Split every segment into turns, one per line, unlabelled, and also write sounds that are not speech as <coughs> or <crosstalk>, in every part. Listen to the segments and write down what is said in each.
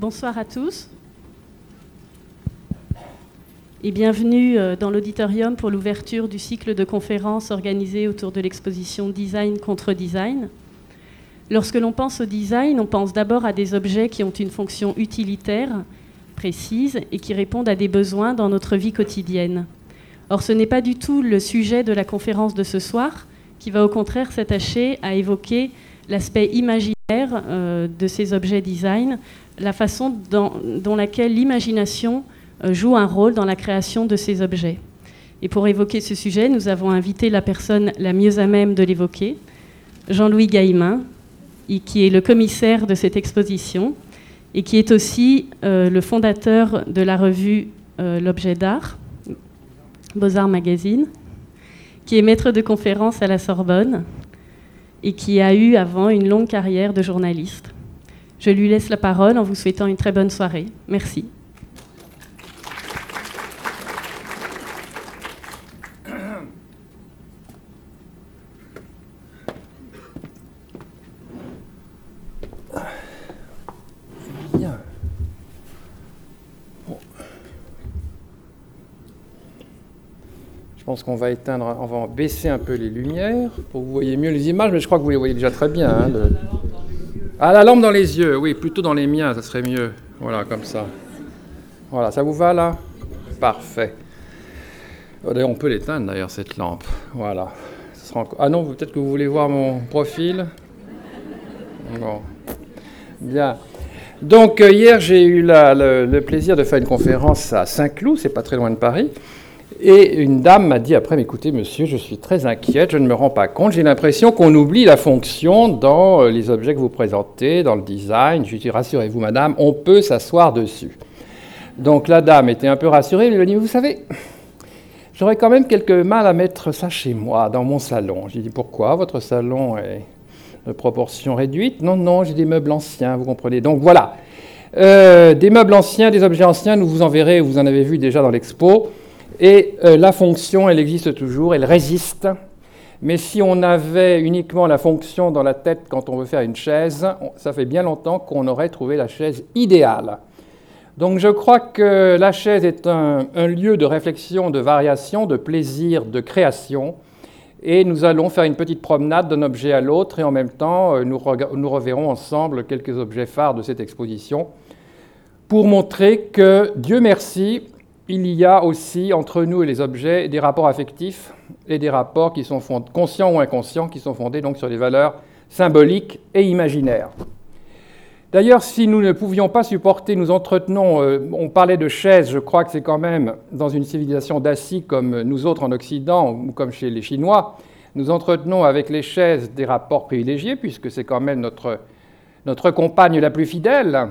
Bonsoir à tous et bienvenue euh, dans l'auditorium pour l'ouverture du cycle de conférences organisé autour de l'exposition Design contre Design. Lorsque l'on pense au design, on pense d'abord à des objets qui ont une fonction utilitaire précise et qui répondent à des besoins dans notre vie quotidienne. Or, ce n'est pas du tout le sujet de la conférence de ce soir, qui va au contraire s'attacher à évoquer l'aspect imaginaire de ces objets design, la façon dont laquelle l'imagination euh, joue un rôle dans la création de ces objets. Et pour évoquer ce sujet, nous avons invité la personne la mieux à même de l'évoquer, Jean-Louis Gaillemin, qui est le commissaire de cette exposition et qui est aussi euh, le fondateur de la revue euh, L'Objet d'Art, Beaux-Arts Magazine, qui est maître de conférences à la Sorbonne et qui a eu avant une longue carrière de journaliste. Je lui laisse la parole en vous souhaitant une très bonne soirée. Merci.
Pense qu'on va baisser un peu les lumières pour que vous voyez mieux les images, mais je crois que vous les voyez déjà très bien. Hein, Ah, la lampe dans les yeux, oui, plutôt dans les miens, ça serait mieux. Voilà, comme ça. Voilà, ça vous va là? Parfait. Oh, d'ailleurs, on peut l'éteindre d'ailleurs, cette lampe. Voilà. Ah non, peut-être que vous voulez voir mon profil? Bon. Bien. Donc, euh, hier, j'ai eu le, le, plaisir de faire une conférence à Saint-Cloud, c'est pas très loin de Paris. Et une dame m'a dit après, écoutez monsieur, je suis très inquiète, je ne me rends pas compte, j'ai l'impression qu'on oublie la fonction dans euh, les objets que vous présentez, dans le design. Je lui ai dit, rassurez-vous madame, on peut s'asseoir dessus. Donc la dame était un peu rassurée, elle lui a dit, vous savez, j'aurais quand même quelques mal à mettre ça chez moi, dans mon salon. J'ai dit, pourquoi? Votre salon est de proportion réduite Non, non, j'ai des meubles anciens, vous comprenez. Donc voilà, euh, des meubles anciens, des objets anciens, nous vous en verrez, vous en avez vu déjà dans l'expo. Et euh, la fonction, elle existe toujours, elle résiste. Mais si on avait uniquement la fonction dans la tête quand on veut faire une chaise, ça fait bien longtemps qu'on aurait trouvé la chaise idéale. Donc je crois que la chaise est un, lieu de réflexion, de variation, de plaisir, de création. Et nous allons faire une petite promenade d'un objet à l'autre et en même temps, euh, nous, nous reverrons ensemble quelques objets phares de cette exposition pour montrer que, Dieu merci, il y a aussi entre nous et les objets des rapports affectifs et des rapports qui sont conscients ou inconscients, qui sont fondés donc sur des valeurs symboliques et imaginaires. D'ailleurs, si nous ne pouvions pas supporter, nous entretenons, euh, on parlait de chaises, je crois que c'est quand même dans une civilisation d'assis comme nous autres en Occident ou comme chez les Chinois, nous entretenons avec les chaises des rapports privilégiés, puisque c'est quand même notre, notre compagne la plus fidèle,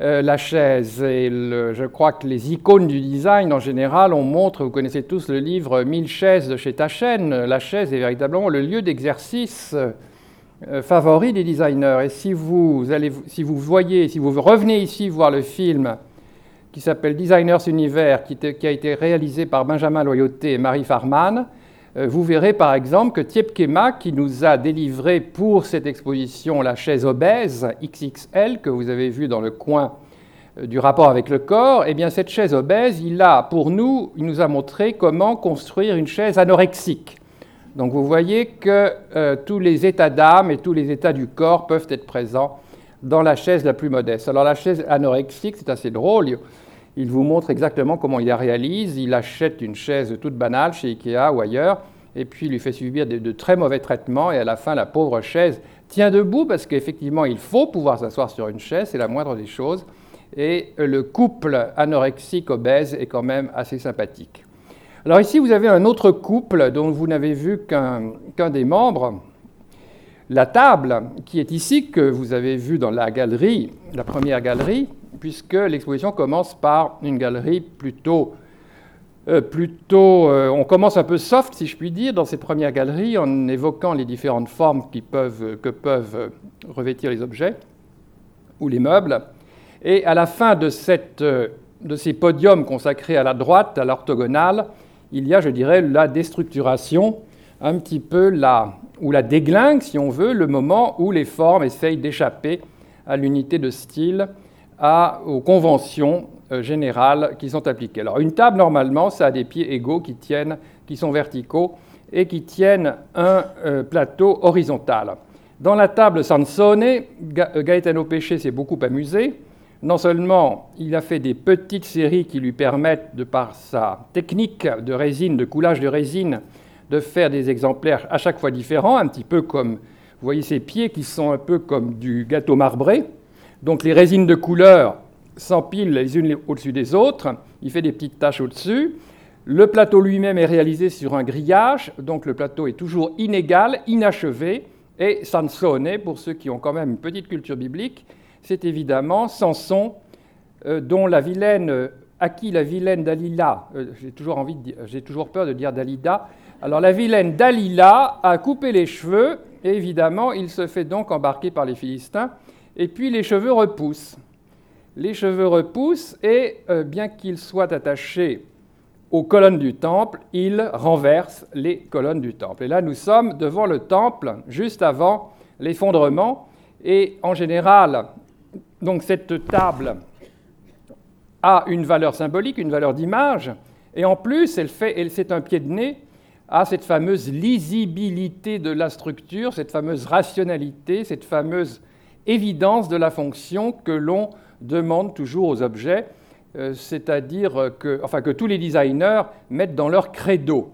euh, la chaise. Et je crois que les icônes du design en général, on montre, vous connaissez tous le livre 1000 chaises de chez Taschen. La chaise est véritablement le lieu d'exercice euh, favori des designers. Et si vous, allez, si vous voyez, si vous revenez ici voir le film qui s'appelle Designers Univers, qui, a été réalisé par Benjamin Loyauté et Marie Farman, vous verrez par exemple que Tiepkema, qui nous a délivré pour cette exposition la chaise obèse XXL que vous avez vue dans le coin euh, du rapport avec le corps, eh bien cette chaise obèse, il a pour nous, il nous a montré comment construire une chaise anorexique. Donc vous voyez que euh, tous les états d'âme et tous les états du corps peuvent être présents dans la chaise la plus modeste. Alors la chaise anorexique, c'est assez drôle. Il vous montre exactement comment il la réalise. Il achète une chaise toute banale chez Ikea ou ailleurs, et puis il lui fait subir de, très mauvais traitements, et à la fin, la pauvre chaise tient debout parce qu'effectivement, il faut pouvoir s'asseoir sur une chaise, c'est la moindre des choses. Et le couple anorexique obèse est quand même assez sympathique. Alors ici, vous avez un autre couple dont vous n'avez vu qu'un des membres. La table qui est ici, que vous avez vu dans la galerie, la première galerie, puisque l'exposition commence par une galerie plutôt... Euh, plutôt euh, on commence un peu soft, si je puis dire, dans cette première galerie, en évoquant les différentes formes qui peuvent, que peuvent revêtir les objets ou les meubles. Et à la fin de, cette, de ces podiums consacrés à la droite, à l'orthogonale, il y a, je dirais, la déstructuration, un petit peu la, ou la déglingue, si on veut, le moment où les formes essayent d'échapper à l'unité de style aux conventions euh, générales qui sont appliquées. Alors une table, normalement, ça a des pieds égaux qui, tiennent, qui sont verticaux et qui tiennent un euh, plateau horizontal. Dans la table Sansone, euh, Gaetano Pesce s'est beaucoup amusé. Non seulement il a fait des petites séries qui lui permettent, de par sa technique de résine, de coulage de résine, de faire des exemplaires à chaque fois différents, un petit peu comme, vous voyez ces pieds qui sont un peu comme du gâteau marbré. Donc les résines de couleur s'empilent les unes au-dessus des autres, il fait des petites taches au-dessus. Le plateau lui-même est réalisé sur un grillage, donc le plateau est toujours inégal, inachevé. Et Sansone, pour ceux qui ont quand même une petite culture biblique, c'est évidemment Samson, euh, dont la vilaine, à qui la vilaine Dalila, euh, j'ai toujours, toujours peur de dire Dalida, alors la vilaine Dalila a coupé les cheveux, et évidemment il se fait donc embarquer par les Philistins, et puis les cheveux repoussent les cheveux repoussent et, euh, bien qu'ils soient attachés aux colonnes du temple, ils renversent les colonnes du temple. Et là, nous sommes devant le temple, juste avant l'effondrement. Et en général, donc cette table a une valeur symbolique, une valeur d'image, et en plus, elle fait, c'est un pied de nez à cette fameuse lisibilité de la structure, cette fameuse rationalité, cette fameuse évidence de la fonction que l'on demande toujours aux objets, euh, c'est-à-dire que, enfin, que tous les designers mettent dans leur credo.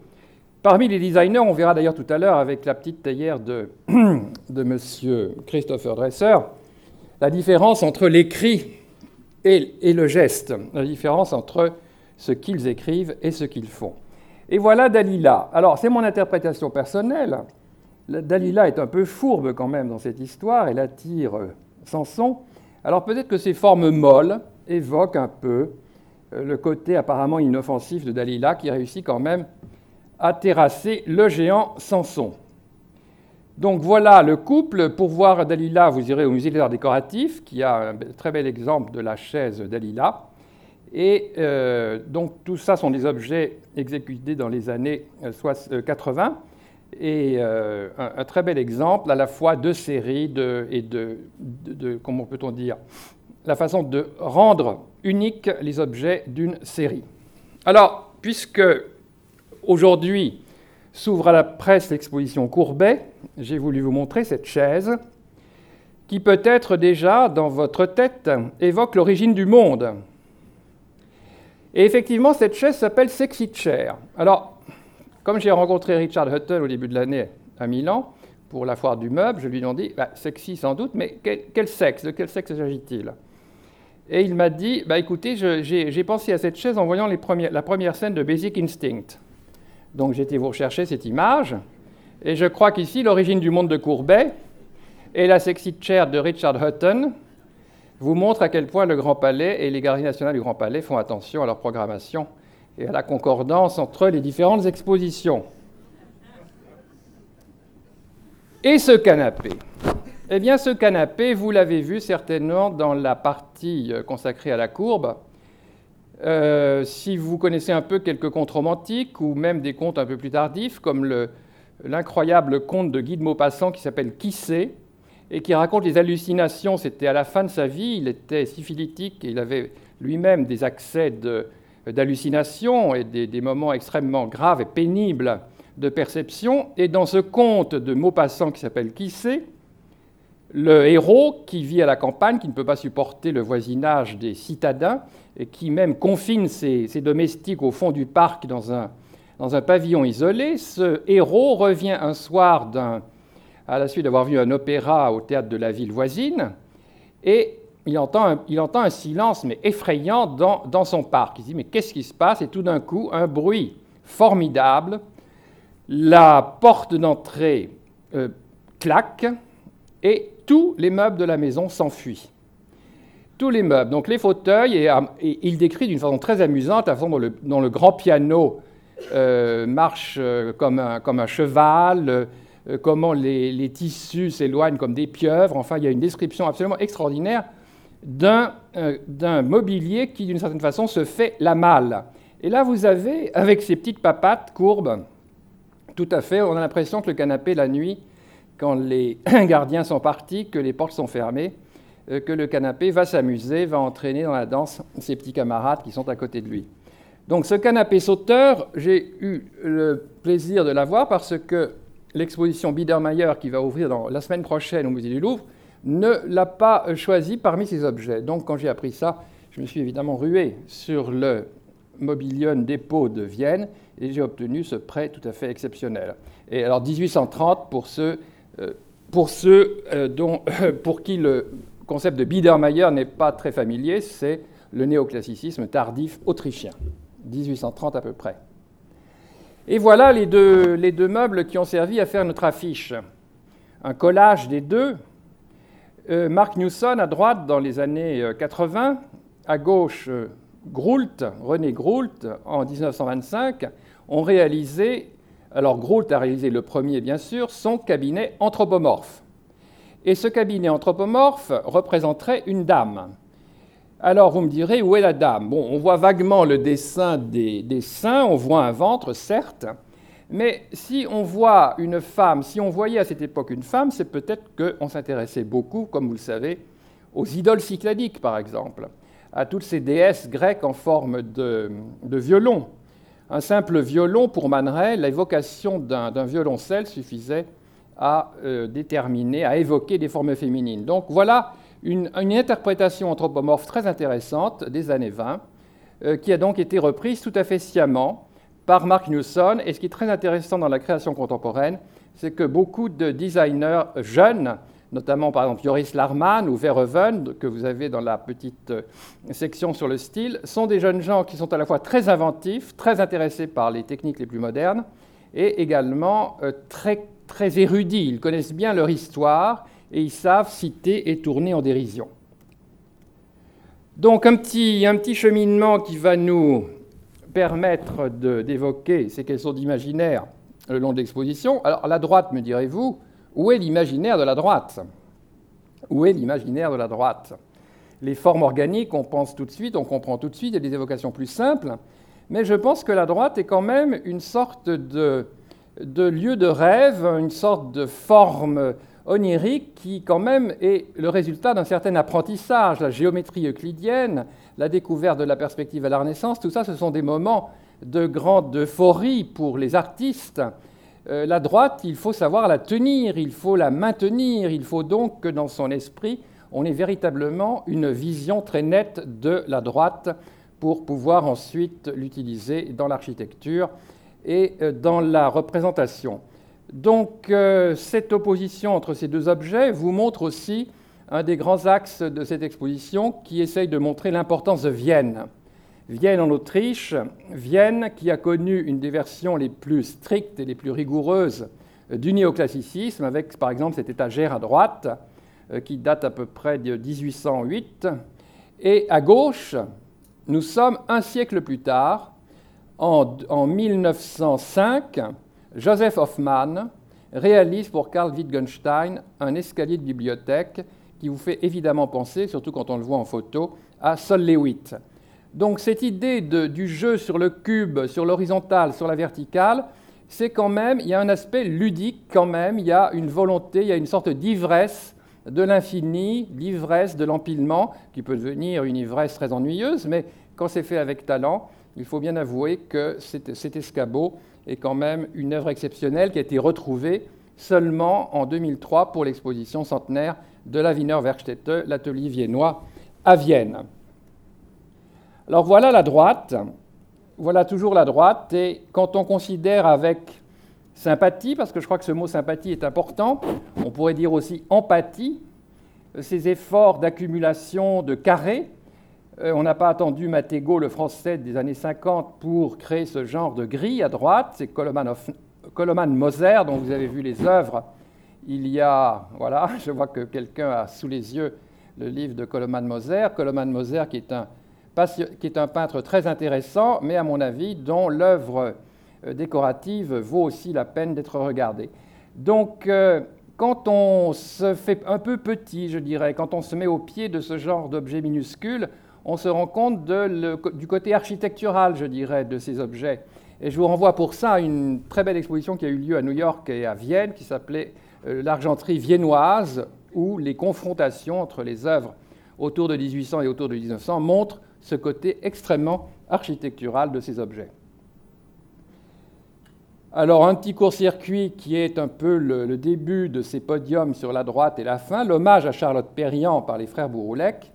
Parmi les designers, on verra d'ailleurs tout à l'heure avec la petite théière de, <clears throat> de M. Christopher Dresser, la différence entre l'écrit et, et, le geste, la différence entre ce qu'ils écrivent et ce qu'ils font. Et voilà Dalila. Alors, c'est mon interprétation personnelle. Dalila est un peu fourbe quand même dans cette histoire, elle attire euh, Samson, alors peut-être que ces formes molles évoquent un peu euh, le côté apparemment inoffensif de Dalila qui réussit quand même à terrasser le géant Samson. Donc voilà le couple. Pour voir Dalila, vous irez au musée des arts décoratifs, qui a un très bel exemple de la chaise Dalila. Et euh, donc tout ça sont des objets exécutés dans les années 80. Et euh, un, très bel exemple à la fois de série de, et de, comment peut-on dire, la façon de rendre uniques les objets d'une série. Alors, puisque aujourd'hui s'ouvre à la presse l'exposition Courbet, j'ai voulu vous montrer cette chaise qui peut-être déjà dans votre tête évoque l'origine du monde. Et effectivement, cette chaise s'appelle Sexy Chair. Alors, comme j'ai rencontré Richard Hutton au début de l'année à Milan pour la foire du meuble, je lui ai demandé, bah, sexy sans doute, mais quel, sexe De quel sexe s'agit-il? Et il m'a dit, bah, écoutez, j'ai pensé à cette chaise en voyant la première scène de Basic Instinct. Donc été vous rechercher cette image, et je crois qu'ici, l'origine du monde de Courbet et la sexy chair de Richard Hutton vous montrent à quel point le Grand Palais et les Galeries nationales du Grand Palais font attention à leur programmation et à la concordance entre les différentes expositions. Et ce canapé Eh bien, ce canapé, vous l'avez vu certainement dans la partie euh, consacrée à la courbe. Euh, si vous connaissez un peu quelques contes romantiques ou même des contes un peu plus tardifs, comme l'incroyable conte de Guy de Maupassant qui s'appelle Qui sait et qui raconte les hallucinations. C'était à la fin de sa vie, il était syphilitique et il avait lui-même des accès de, d'hallucinations et des, moments extrêmement graves et pénibles de perception. Et dans ce conte de Maupassant qui s'appelle Qui sait, le héros qui vit à la campagne, qui ne peut pas supporter le voisinage des citadins, et qui même confine ses, domestiques au fond du parc dans un, dans un pavillon isolé, ce héros revient un soir à la suite d'avoir vu un opéra au théâtre de la ville voisine, et il entend, un, silence mais effrayant dans, son parc. Il dit mais qu'est-ce qui se passe? Et tout d'un coup, un bruit formidable. La porte d'entrée euh, claque et tous les meubles de la maison s'enfuient. Tous les meubles, donc les fauteuils, et, il décrit d'une façon très amusante la façon dont le, grand piano euh, marche euh, comme, un, cheval, comment les tissus s'éloignent comme des pieuvres. Enfin, il y a une description absolument extraordinaire euh, d'un mobilier qui, d'une certaine façon, se fait la malle. Et là, vous avez, avec ces petites papates courbes, tout à fait, on a l'impression que le canapé, la nuit, quand les <coughs> gardiens sont partis, que les portes sont fermées, euh, que le canapé va s'amuser, va entraîner dans la danse ses petits camarades qui sont à côté de lui. Donc ce canapé sauteur, j'ai eu le plaisir de l'avoir parce que l'exposition Biedermeier qui va ouvrir dans, la semaine prochaine au musée du Louvre ne l'a pas choisi parmi ses objets. Donc quand j'ai appris ça, je me suis évidemment rué sur le Mobilion Dépôt de Vienne et j'ai obtenu ce prêt tout à fait exceptionnel. Et alors 1830 pour ceux, euh, pour, ceux euh, dont, pour qui le concept de Biedermeier n'est pas très familier, c'est le néoclassicisme tardif autrichien. 1830 à peu près. Et voilà les deux, les deux meubles qui ont servi à faire notre affiche. Un collage des deux. Euh, Mark Newson à droite dans les années 80, euh, à gauche euh, Groult, René Groult en 1925, ont réalisé, alors Groult a réalisé le premier bien sûr, son cabinet anthropomorphe. Et ce cabinet anthropomorphe représenterait une dame. Alors vous me direz, où est la dame? Bon, on voit vaguement le dessin des, seins, on voit un ventre, certes, mais si on voit une femme, si on voyait à cette époque une femme, c'est peut-être qu'on s'intéressait beaucoup, comme vous le savez, aux idoles cycladiques, par exemple, à toutes ces déesses grecques en forme de, violon. Un simple violon, pour Man l'évocation d'un violoncelle suffisait à euh, déterminer, à évoquer des formes féminines. Donc voilà une, interprétation anthropomorphe très intéressante des années 20, euh, qui a donc été reprise tout à fait sciemment par Mark Newson. Et ce qui est très intéressant dans la création contemporaine, c'est que beaucoup de designers jeunes, notamment par exemple Joris Larman ou Verhoeven, que vous avez dans la petite euh, section sur le style, sont des jeunes gens qui sont à la fois très inventifs, très intéressés par les techniques les plus modernes, et également euh, très, très érudits. Ils connaissent bien leur histoire et ils savent citer et tourner en dérision. Donc un petit, un petit cheminement qui va nous permettre d'évoquer ces questions d'imaginaire le long de l'exposition. Alors la droite, me direz-vous, où est l'imaginaire de la droite? Où est l'imaginaire de la droite? Les formes organiques, on pense tout de suite, on comprend tout de suite, il y a des évocations plus simples, mais je pense que la droite est quand même une sorte de, de lieu de rêve, une sorte de forme onirique qui quand même est le résultat d'un certain apprentissage. La géométrie euclidienne, la découverte de la perspective à la Renaissance, tout ça, ce sont des moments de grande euphorie pour les artistes. Euh, la droite, il faut savoir la tenir, il faut la maintenir, il faut donc que dans son esprit, on ait véritablement une vision très nette de la droite pour pouvoir ensuite l'utiliser dans l'architecture et euh, dans la représentation. Donc euh, cette opposition entre ces deux objets vous montre aussi un des grands axes de cette exposition qui essaye de montrer l'importance de Vienne. Vienne en Autriche, Vienne qui a connu une des versions les plus strictes et les plus rigoureuses du néoclassicisme, avec par exemple cette étagère à droite euh, qui date à peu près de 1808. Et à gauche, nous sommes un siècle plus tard, en, en 1905, Joseph Hoffmann réalise pour Karl Wittgenstein un escalier de bibliothèque qui vous fait évidemment penser, surtout quand on le voit en photo, à Sol Lewitt. Donc cette idée du jeu sur le cube, sur l'horizontale, sur la verticale, c'est quand même, il y a un aspect ludique quand même, il y a une volonté, il y a une sorte d'ivresse de l'infini, l'ivresse de l'empilement, qui peut devenir une ivresse très ennuyeuse, mais quand c'est fait avec talent, il faut bien avouer que cet escabeau est quand même une œuvre exceptionnelle qui a été retrouvée seulement en 2003 pour l'exposition centenaire de la Wiener Werkstätte, l'atelier viennois à Vienne. Alors voilà la droite, voilà toujours la droite, et quand on considère avec sympathie, parce que je crois que ce mot sympathie est important, on pourrait dire aussi empathie, ces efforts d'accumulation de carrés euh, on n'a pas attendu Mattego, le français des années 50, pour créer ce genre de grille à droite. C'est Koloman Moser, dont vous avez vu les œuvres. Il y a, voilà, <laughs> je vois que quelqu'un a sous les yeux le livre de Koloman Moser. Koloman Moser, qui est, un, qui est un peintre très intéressant, mais à mon avis, dont l'œuvre euh, décorative vaut aussi la peine d'être regardée. Donc, euh, quand on se fait un peu petit, je dirais, quand on se met au pied de ce genre d'objet minuscule, on se rend compte du côté architectural, je dirais, de ces objets. Et je vous renvoie pour ça à une très belle exposition qui a eu lieu à New York et à Vienne, qui s'appelait euh, L'argenterie viennoise, ou les confrontations entre les œuvres autour de 1800 et autour de 1900 montrent ce côté extrêmement architectural de ces objets. Alors un petit court-circuit qui est un peu le, début de ces podiums sur la droite et la fin, l'hommage à Charlotte Perriand par les frères Bouroulec,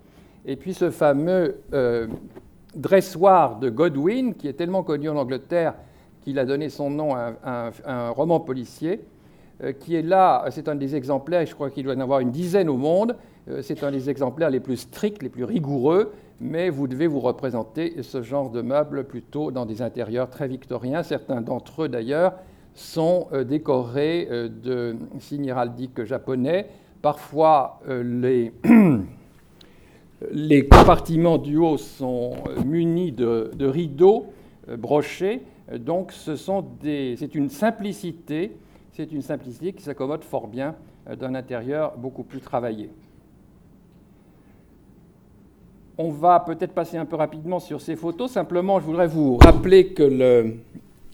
et puis ce fameux euh, dressoir de Godwin, qui est tellement connu en Angleterre qu'il a donné son nom à un, roman policier, euh, qui est là, c'est un des exemplaires, je crois qu'il doit y en avoir une dizaine au monde, euh, c'est un des exemplaires les plus stricts, les plus rigoureux, mais vous devez vous représenter ce genre de meubles plutôt dans des intérieurs très victoriens. Certains d'entre eux, d'ailleurs, sont euh, décorés euh, de signes héraldiques japonais. Parfois, euh, <clears throat> les, compartiments du haut sont munis de, rideaux brochés. Donc, c'est une simplicité, qui s'accommode fort bien d'un intérieur beaucoup plus travaillé. On va peut-être passer un peu rapidement sur ces photos. Simplement, je voudrais vous rappeler que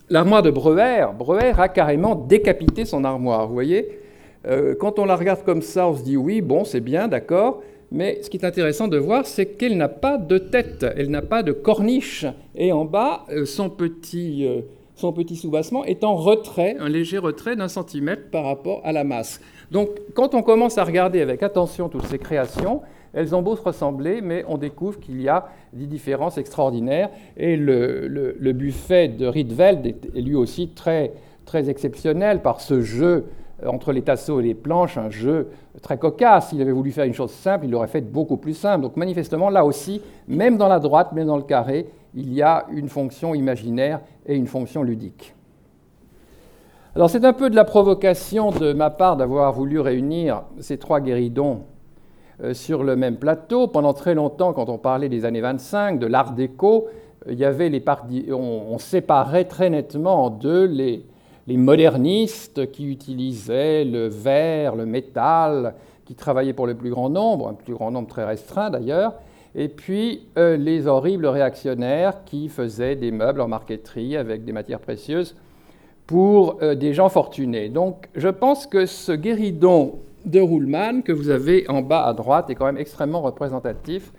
l'armoire de Breuer, Breuer a carrément décapité son armoire. Vous voyez euh, Quand on la regarde comme ça, on se dit oui, bon, c'est bien, d'accord. Mais ce qui est intéressant de voir, c'est qu'elle n'a pas de tête, elle n'a pas de corniche. Et en bas, euh, son petit, euh, son petit soubassement est en retrait, un léger retrait d'un centimètre par rapport à la masse. Donc, quand on commence à regarder avec attention toutes ces créations, elles ont beau se ressembler, mais on découvre qu'il y a des différences extraordinaires. Et le, buffet de Rietveld est, lui aussi très, très exceptionnel par ce jeu entre les tasseaux et les planches, un jeu très cocasse. S'il avait voulu faire une chose simple, il l'aurait fait beaucoup plus simple. Donc manifestement, là aussi, même dans la droite, même dans le carré, il y a une fonction imaginaire et une fonction ludique. Alors c'est un peu de la provocation de ma part d'avoir voulu réunir ces trois guéridons euh, sur le même plateau. Pendant très longtemps, quand on parlait des années 25, de l'art déco, il y avait les on, séparait très nettement de les, les, modernistes qui utilisaient le verre, le métal, qui travaillaient pour le plus grand nombre, un plus grand nombre très restreint d'ailleurs, et puis euh, les horribles réactionnaires qui faisaient des meubles en marqueterie avec des matières précieuses pour euh, des gens fortunés. Donc je pense que ce guéridon de Ruhlmann que vous avez en bas à droite est quand même extrêmement représentatif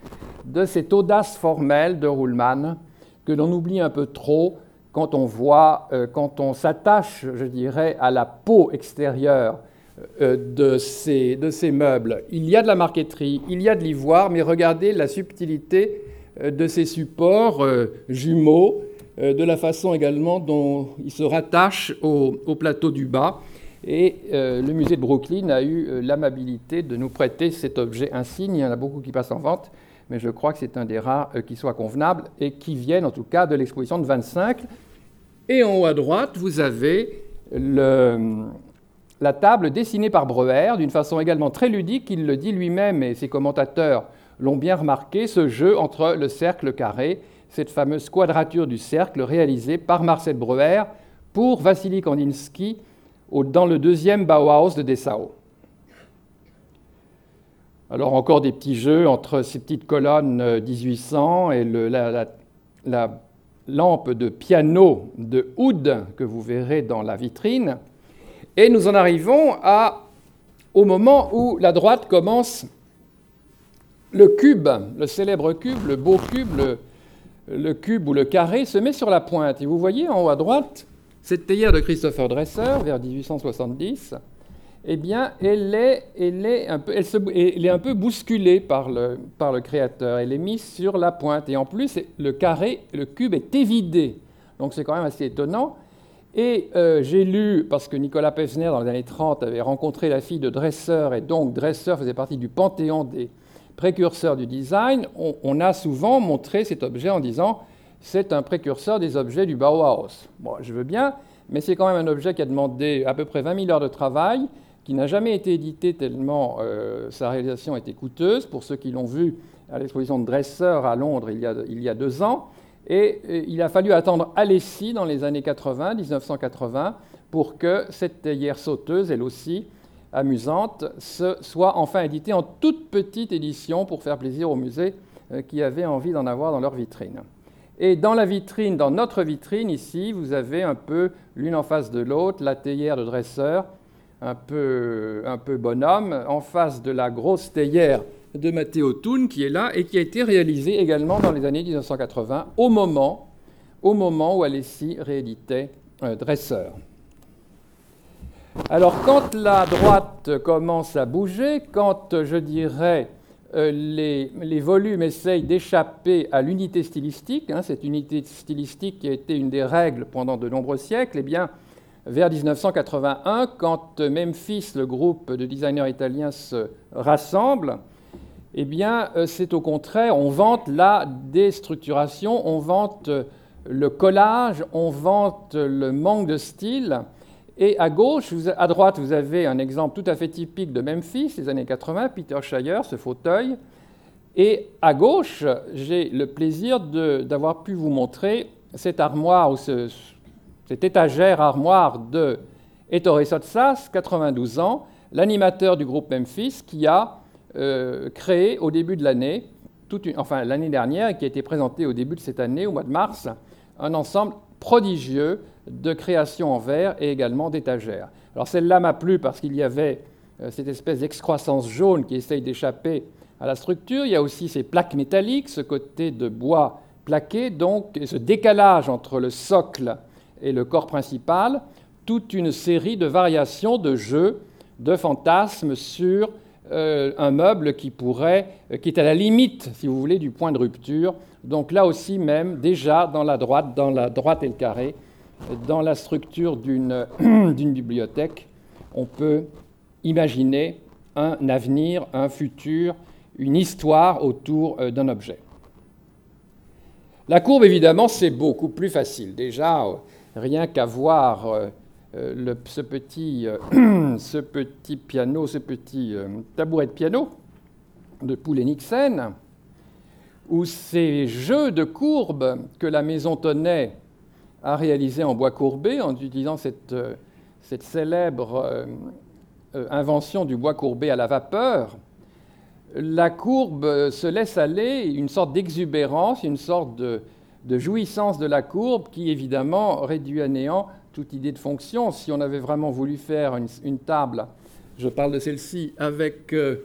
de cette audace formelle de Ruhlmann que l'on oublie un peu trop quand on voit, euh, quand on s'attache, je dirais, à la peau extérieure euh, de, ces, meubles. Il y a de la marqueterie, il y a de l'ivoire, mais regardez la subtilité euh, de ces supports jumeaux, de la façon également dont ils se rattachent au plateau du bas. Et le musée de Brooklyn a eu l'amabilité de nous prêter cet objet insigne. Il y en a beaucoup qui passent en vente, mais je crois que c'est un des rares euh, qui soit convenable et qui viennent en tout cas de l'exposition de 25. Et en haut à droite, vous avez la table dessinée par Breuer d'une façon également très ludique. Il le dit lui-même et ses commentateurs l'ont bien remarqué, ce jeu entre le cercle carré, cette fameuse quadrature du cercle réalisée par Marcel Breuer pour Vassili Kandinsky dans le deuxième Bauhaus de Dessau. Alors encore des petits jeux entre ces petites colonnes 1800 euh, et la, lampe de piano de Oud que vous verrez dans la vitrine. Et nous en arrivons à, au moment où la droite commence le cube, le célèbre cube, le beau cube, le, le cube ou le carré se met sur la pointe. Et vous voyez en haut à droite cette théière de Christopher Dresser, vers 1870, eh bien, elle est, elle est, un, peu, elle, est un peu bousculée par le, par le créateur. Elle est mise sur la pointe. Et en plus, le carré, le cube est évidé. Donc c'est quand même assez étonnant. Et euh, j'ai lu, parce que Nicolas Pevsner, dans les années 30, avait rencontré la fille de Dresser, et donc Dresser faisait partie du panthéon des précurseurs du design, on, on a souvent montré cet objet en disant c'est un précurseur des objets du Bauhaus. Bon, je veux bien, mais c'est quand même un objet qui a demandé à peu près 20 000 heures de travail, qui n'a jamais été édité tellement euh, sa réalisation était coûteuse, pour ceux qui l'ont vu à l'exposition de Dresser à Londres il y a, deux ans. Et, il a fallu attendre Alessi dans les années 80, 1980, pour que cette théière sauteuse, elle aussi amusante, soit enfin éditée en toute petite édition pour faire plaisir aux musées euh, qui avaient envie d'en avoir dans leur vitrine. Et dans la vitrine, dans notre vitrine ici, vous avez un peu l'une en face de l'autre la théière de dresseur, un peu, bonhomme, en face de la grosse théière de Matteo Thun qui est là et qui a été réalisé également dans les années 1980 au moment, au moment où Alessi rééditait euh, Dresseur. Alors quand la droite commence à bouger, quand je dirais euh, les, volumes essayent d'échapper à l'unité stylistique, hein, cette unité stylistique qui a été une des règles pendant de nombreux siècles, eh bien, vers 1981, quand Memphis, le groupe de designers italiens, se rassemble, eh bien, euh, c'est au contraire, on vante la déstructuration, on vante le collage, on vante le manque de style. Et à gauche, à droite, vous avez un exemple tout à fait typique de Memphis, les années 80, Peter Shire, ce fauteuil. Et à gauche, j'ai le plaisir d'avoir pu vous montrer cette armoire ou cette étagère armoire de Ettore Sotsas, 92 ans, l'animateur du groupe Memphis, qui a euh, créé au début de l'année, enfin l'année dernière, et qui a été présenté au début de cette année, au mois de mars, un ensemble prodigieux de création en verre et également d'étagères. Alors celle-là m'a plu parce qu'il y avait euh, cette espèce d'excroissance jaune qui essaye d'échapper à la structure. Il y a aussi ces plaques métalliques, ce côté de bois plaqué, donc, ce décalage entre le socle et le corps principal, toute une série de variations de jeux, de fantasmes sur euh, un meuble qui pourrait, euh, qui est à la limite, si vous voulez, du point de rupture. Donc là aussi même, déjà dans la droite, dans la droite et le carré, dans la structure d'une <clears throat> bibliothèque, on peut imaginer un avenir, un futur, une histoire autour euh, d'un objet. La courbe, évidemment, c'est beaucoup plus facile. Déjà, rien qu'à voir euh, ce, petit, euh, <clears throat> ce, petit, piano, ce petit euh, tabouret de piano de Poulenixen, ou ces jeux de courbes que la maison Tonnet a réalisés en bois courbé en utilisant cette, cette célèbre invention du bois courbé à la vapeur, la courbe se laisse aller, une sorte d'exubérance, une sorte de, de jouissance de la courbe qui évidemment réduit à néant toute idée de fonction. Si on avait vraiment voulu faire une, table, je parle de celle-ci, avec, euh,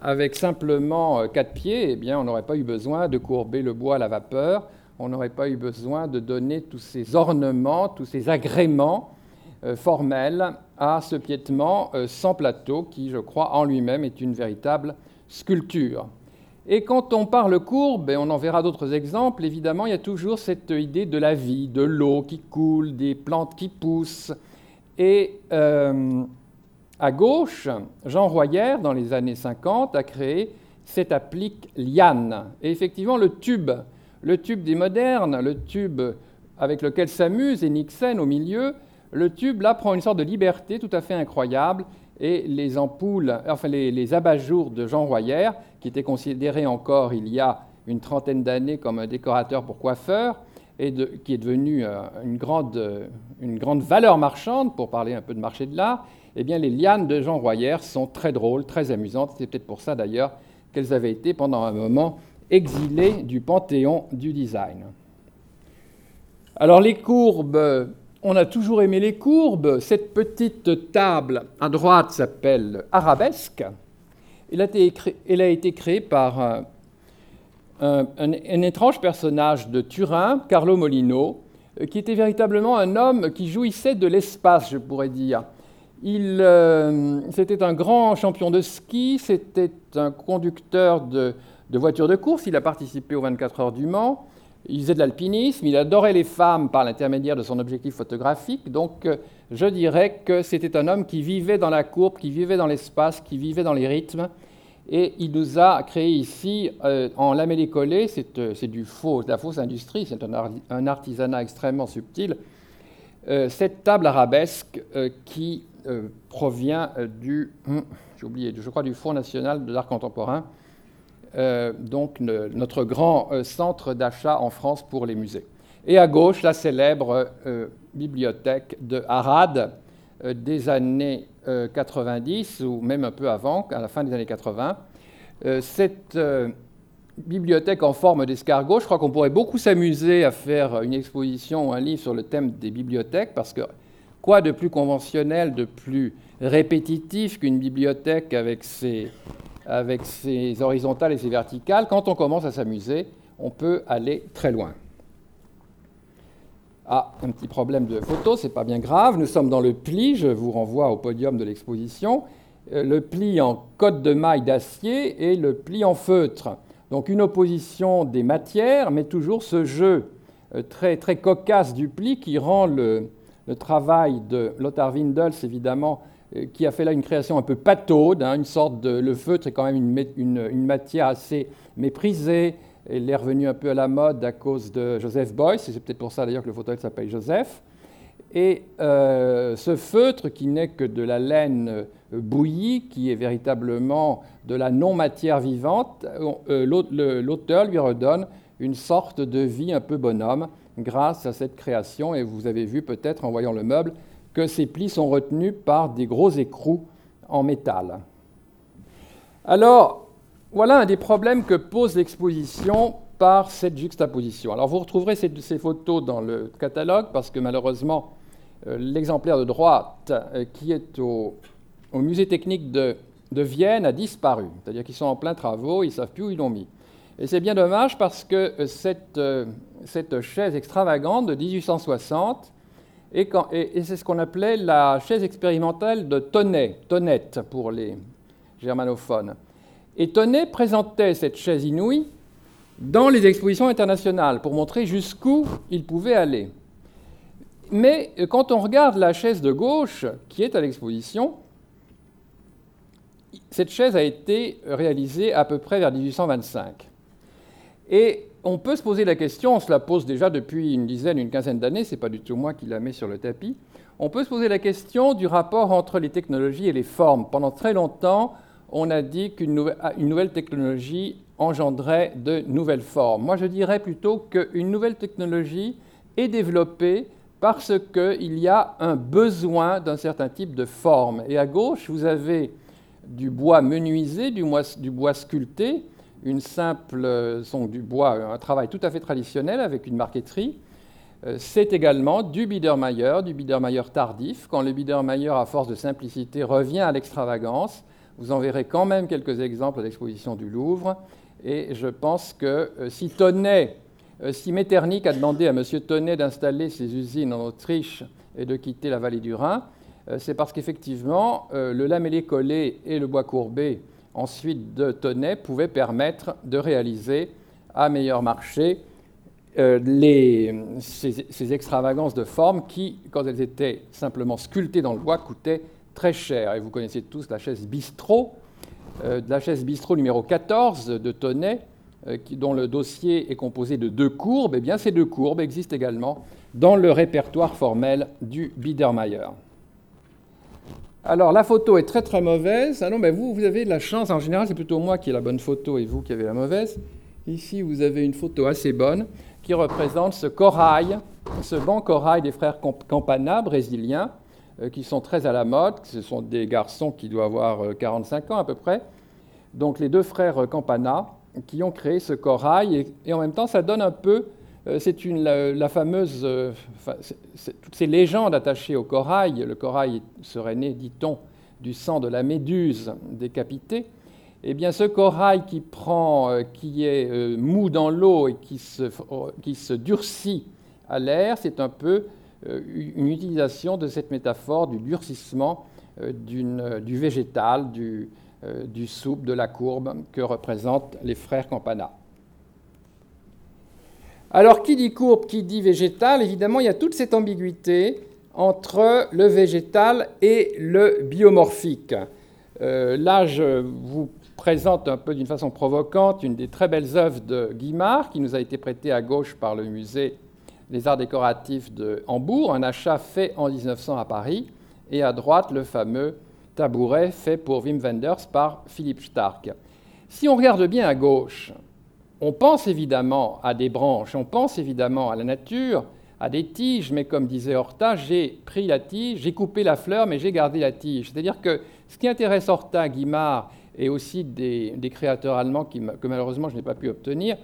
avec simplement euh, quatre pieds, eh bien, on n'aurait pas eu besoin de courber le bois à la vapeur, on n'aurait pas eu besoin de donner tous ces ornements, tous ces agréments euh, formels à ce piétement sans plateau qui, je crois, en lui-même est une véritable sculpture. Et quand on parle courbe, et on en verra d'autres exemples, évidemment, il y a toujours cette idée de la vie, de l'eau qui coule, des plantes qui poussent. Et euh, à gauche, Jean Royer, dans les années 50, a créé cette applique liane. Et effectivement, le tube, le tube des modernes, le tube avec lequel s'amuse et Nixon au milieu, le tube là prend une sorte de liberté tout à fait incroyable et les ampoules, enfin les, abat-jours de Jean Royer, qui était considéré encore il y a une trentaine d'années comme un décorateur pour coiffeur, et qui est devenu euh, une, grande, une grande valeur marchande, pour parler un peu de marché de l'art, eh bien les lianes de Jean Royer sont très drôles, très amusantes. C'est peut-être pour ça d'ailleurs qu'elles avaient été pendant un moment exilées du panthéon du design. Alors les courbes on a toujours aimé les courbes. Cette petite table à droite s'appelle Arabesque. Elle a été, créée par un, étrange personnage de Turin, Carlo Molino, euh, qui était véritablement un homme qui jouissait de l'espace, je pourrais dire. Euh, c'était un grand champion de ski, c'était un conducteur de, de voitures de course, il a participé aux 24 heures du Mans, il faisait de l'alpinisme, il adorait les femmes par l'intermédiaire de son objectif photographique. Donc, euh, je dirais que c'était un homme qui vivait dans la courbe, qui vivait dans l'espace, qui vivait dans les rythmes. Et il nous a créé ici, euh, en lamellé-collé, euh, c'est du faux, de la fausse industrie, c'est un, artisanat extrêmement subtil, cette table arabesque qui provient du, hum, j'ai oublié, je crois, du Fonds national de l'art contemporain, euh, donc notre grand euh, centre d'achat en France pour les musées. Et à gauche, la célèbre euh, bibliothèque de Harad des années 90, ou même un peu avant, à la fin des années 80. cette bibliothèque en forme d'escargot, je crois qu'on pourrait beaucoup s'amuser à faire une exposition ou un livre sur le thème des bibliothèques, parce que quoi de plus conventionnel, de plus répétitif qu'une bibliothèque avec ses avec ses horizontales et ses verticales, quand on commence à s'amuser, on peut aller très loin. Ah, un petit problème de photo, c'est pas bien grave. Nous sommes dans le pli, je vous renvoie au podium de l'exposition. Euh, le pli en cotte de maille d'acier et le pli en feutre. Donc une opposition des matières, mais toujours ce jeu euh, très, très cocasse du pli qui rend le, travail de Lothar Windels, évidemment, qui a fait là une création un peu pataude, hein, une sorte de. Le feutre est quand même une matière assez méprisée, il est revenu un peu à la mode à cause de Joseph Beuys, et c'est peut-être pour ça d'ailleurs que le photographe s'appelle Joseph. Et euh, ce feutre, qui n'est que de la laine euh, bouillie, qui est véritablement de la non-matière vivante, euh, l'auteur lui redonne une sorte de vie un peu bonhomme grâce à cette création. Et vous avez vu peut-être en voyant le meuble que ces plis sont retenus par des gros écrous en métal. Alors, voilà un des problèmes que pose l'exposition par cette juxtaposition. Alors vous retrouverez ces, photos dans le catalogue parce que malheureusement euh, l'exemplaire de droite euh, qui est au, musée technique de, Vienne a disparu. C'est-à-dire qu'ils sont en plein travaux, ils ne savent plus où ils l'ont mis. Et c'est bien dommage parce que euh, cette, chaise extravagante de 1860, et, c'est ce qu'on appelait la chaise expérimentale de Tonnet, Tonnette pour les germanophones. Et Tonnet présentait cette chaise inouïe dans les expositions internationales pour montrer jusqu'où il pouvait aller. Mais euh, quand on regarde la chaise de gauche qui est à l'exposition, cette chaise a été réalisée à peu près vers 1825. Et on peut se poser la question, on se la pose déjà depuis une dizaine, une quinzaine d'années, ce n'est pas du tout moi qui la mets sur le tapis, on peut se poser la question du rapport entre les technologies et les formes. Pendant très longtemps, on a dit qu'une ah, nouvelle, technologie engendrait de nouvelles formes. Moi, je dirais plutôt qu'une nouvelle technologie est développée parce qu'il y a un besoin d'un certain type de forme. Et à gauche, vous avez du bois menuisé, du bois, sculpté, une simple, son, du bois, un travail tout à fait traditionnel avec une marqueterie. Euh, c'est également du Biedermeier, du Biedermeier tardif, quand le Biedermeier, à force de simplicité, revient à l'extravagance vous en verrez quand même quelques exemples à l'exposition du Louvre. Et je pense que euh, si Tonnet, euh, si Metternich a demandé à M. Tonnet d'installer ses usines en Autriche et de quitter la vallée du Rhin, euh, c'est parce qu'effectivement, le lamellé collé et le bois courbé, ensuite de Tonnet, pouvaient permettre de réaliser à meilleur marché ces, ces, extravagances de forme qui, quand elles étaient simplement sculptées dans le bois, coûtaient très cher. Et vous connaissez tous la chaise bistrot, euh, la chaise bistrot numéro 14 de Tonnet, euh, dont le dossier est composé de deux courbes. Eh bien, ces deux courbes existent également dans le répertoire formel du Biedermeier. Alors, la photo est très très mauvaise. Ah non, vous, vous avez de la chance. En général, c'est plutôt moi qui ai la bonne photo et vous qui avez la mauvaise. Ici, vous avez une photo assez bonne qui représente ce corail, ce banc corail des frères Campana, brésiliens, euh, qui sont très à la mode. Ce sont des garçons qui doivent avoir 45 euh, ans à peu près. Donc les deux frères Campana qui ont créé ce corail et, en même temps ça donne un peu, euh, c'est la, fameuse, toutes ces légendes attachées au corail. Le corail serait né, dit-on, du sang de la méduse décapitée. Eh bien, ce corail qui prend, qui est mou dans l'eau et qui se, durcit à l'air, c'est un peu euh, une utilisation de cette métaphore du durcissement euh, euh, du végétal, du soupe, de la courbe que représentent les frères Campana. Alors, qui dit courbe, qui dit végétal Évidemment, il y a toute cette ambiguïté entre le végétal et le biomorphique. là, je vous présente un peu d'une façon provocante une des très belles œuvres de Guimard, qui nous a été prêtée à gauche par le musée les arts décoratifs de Hambourg, un achat fait en 1900 à Paris, et à droite le fameux tabouret fait pour Wim Wenders par Philippe Stark. Si on regarde bien à gauche, on pense évidemment à des branches, on pense évidemment à la nature, à des tiges, mais comme disait Horta, j'ai pris la tige, j'ai coupé la fleur, mais j'ai gardé la tige. C'est-à-dire que ce qui intéresse Horta, Guimard et aussi des, créateurs allemands que malheureusement je n'ai pas pu obtenir,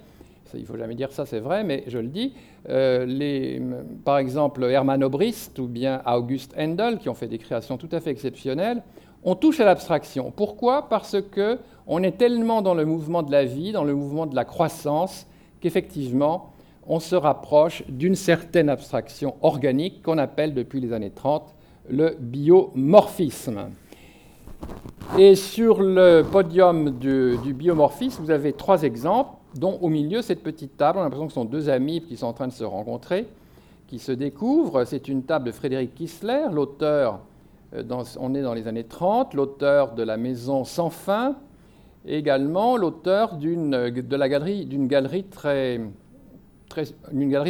il ne faut jamais dire ça, c'est vrai, mais je le dis. Euh, par exemple, Hermann Obrist ou bien August Handel, qui ont fait des créations tout à fait exceptionnelles, on touche à l'abstraction. Pourquoi? Parce que on est tellement dans le mouvement de la vie, dans le mouvement de la croissance, qu'effectivement, on se rapproche d'une certaine abstraction organique qu'on appelle depuis les années 30 le biomorphisme. Et sur le podium du, biomorphisme, vous avez trois exemples, dont au milieu cette petite table. On a l'impression que ce sont deux amis qui sont en train de se rencontrer, qui se découvrent. C'est une table de Frédéric Kissler, l'auteur, euh, on est dans les années 30, l'auteur de La Maison sans fin, également l'auteur de la galerie, d'une galerie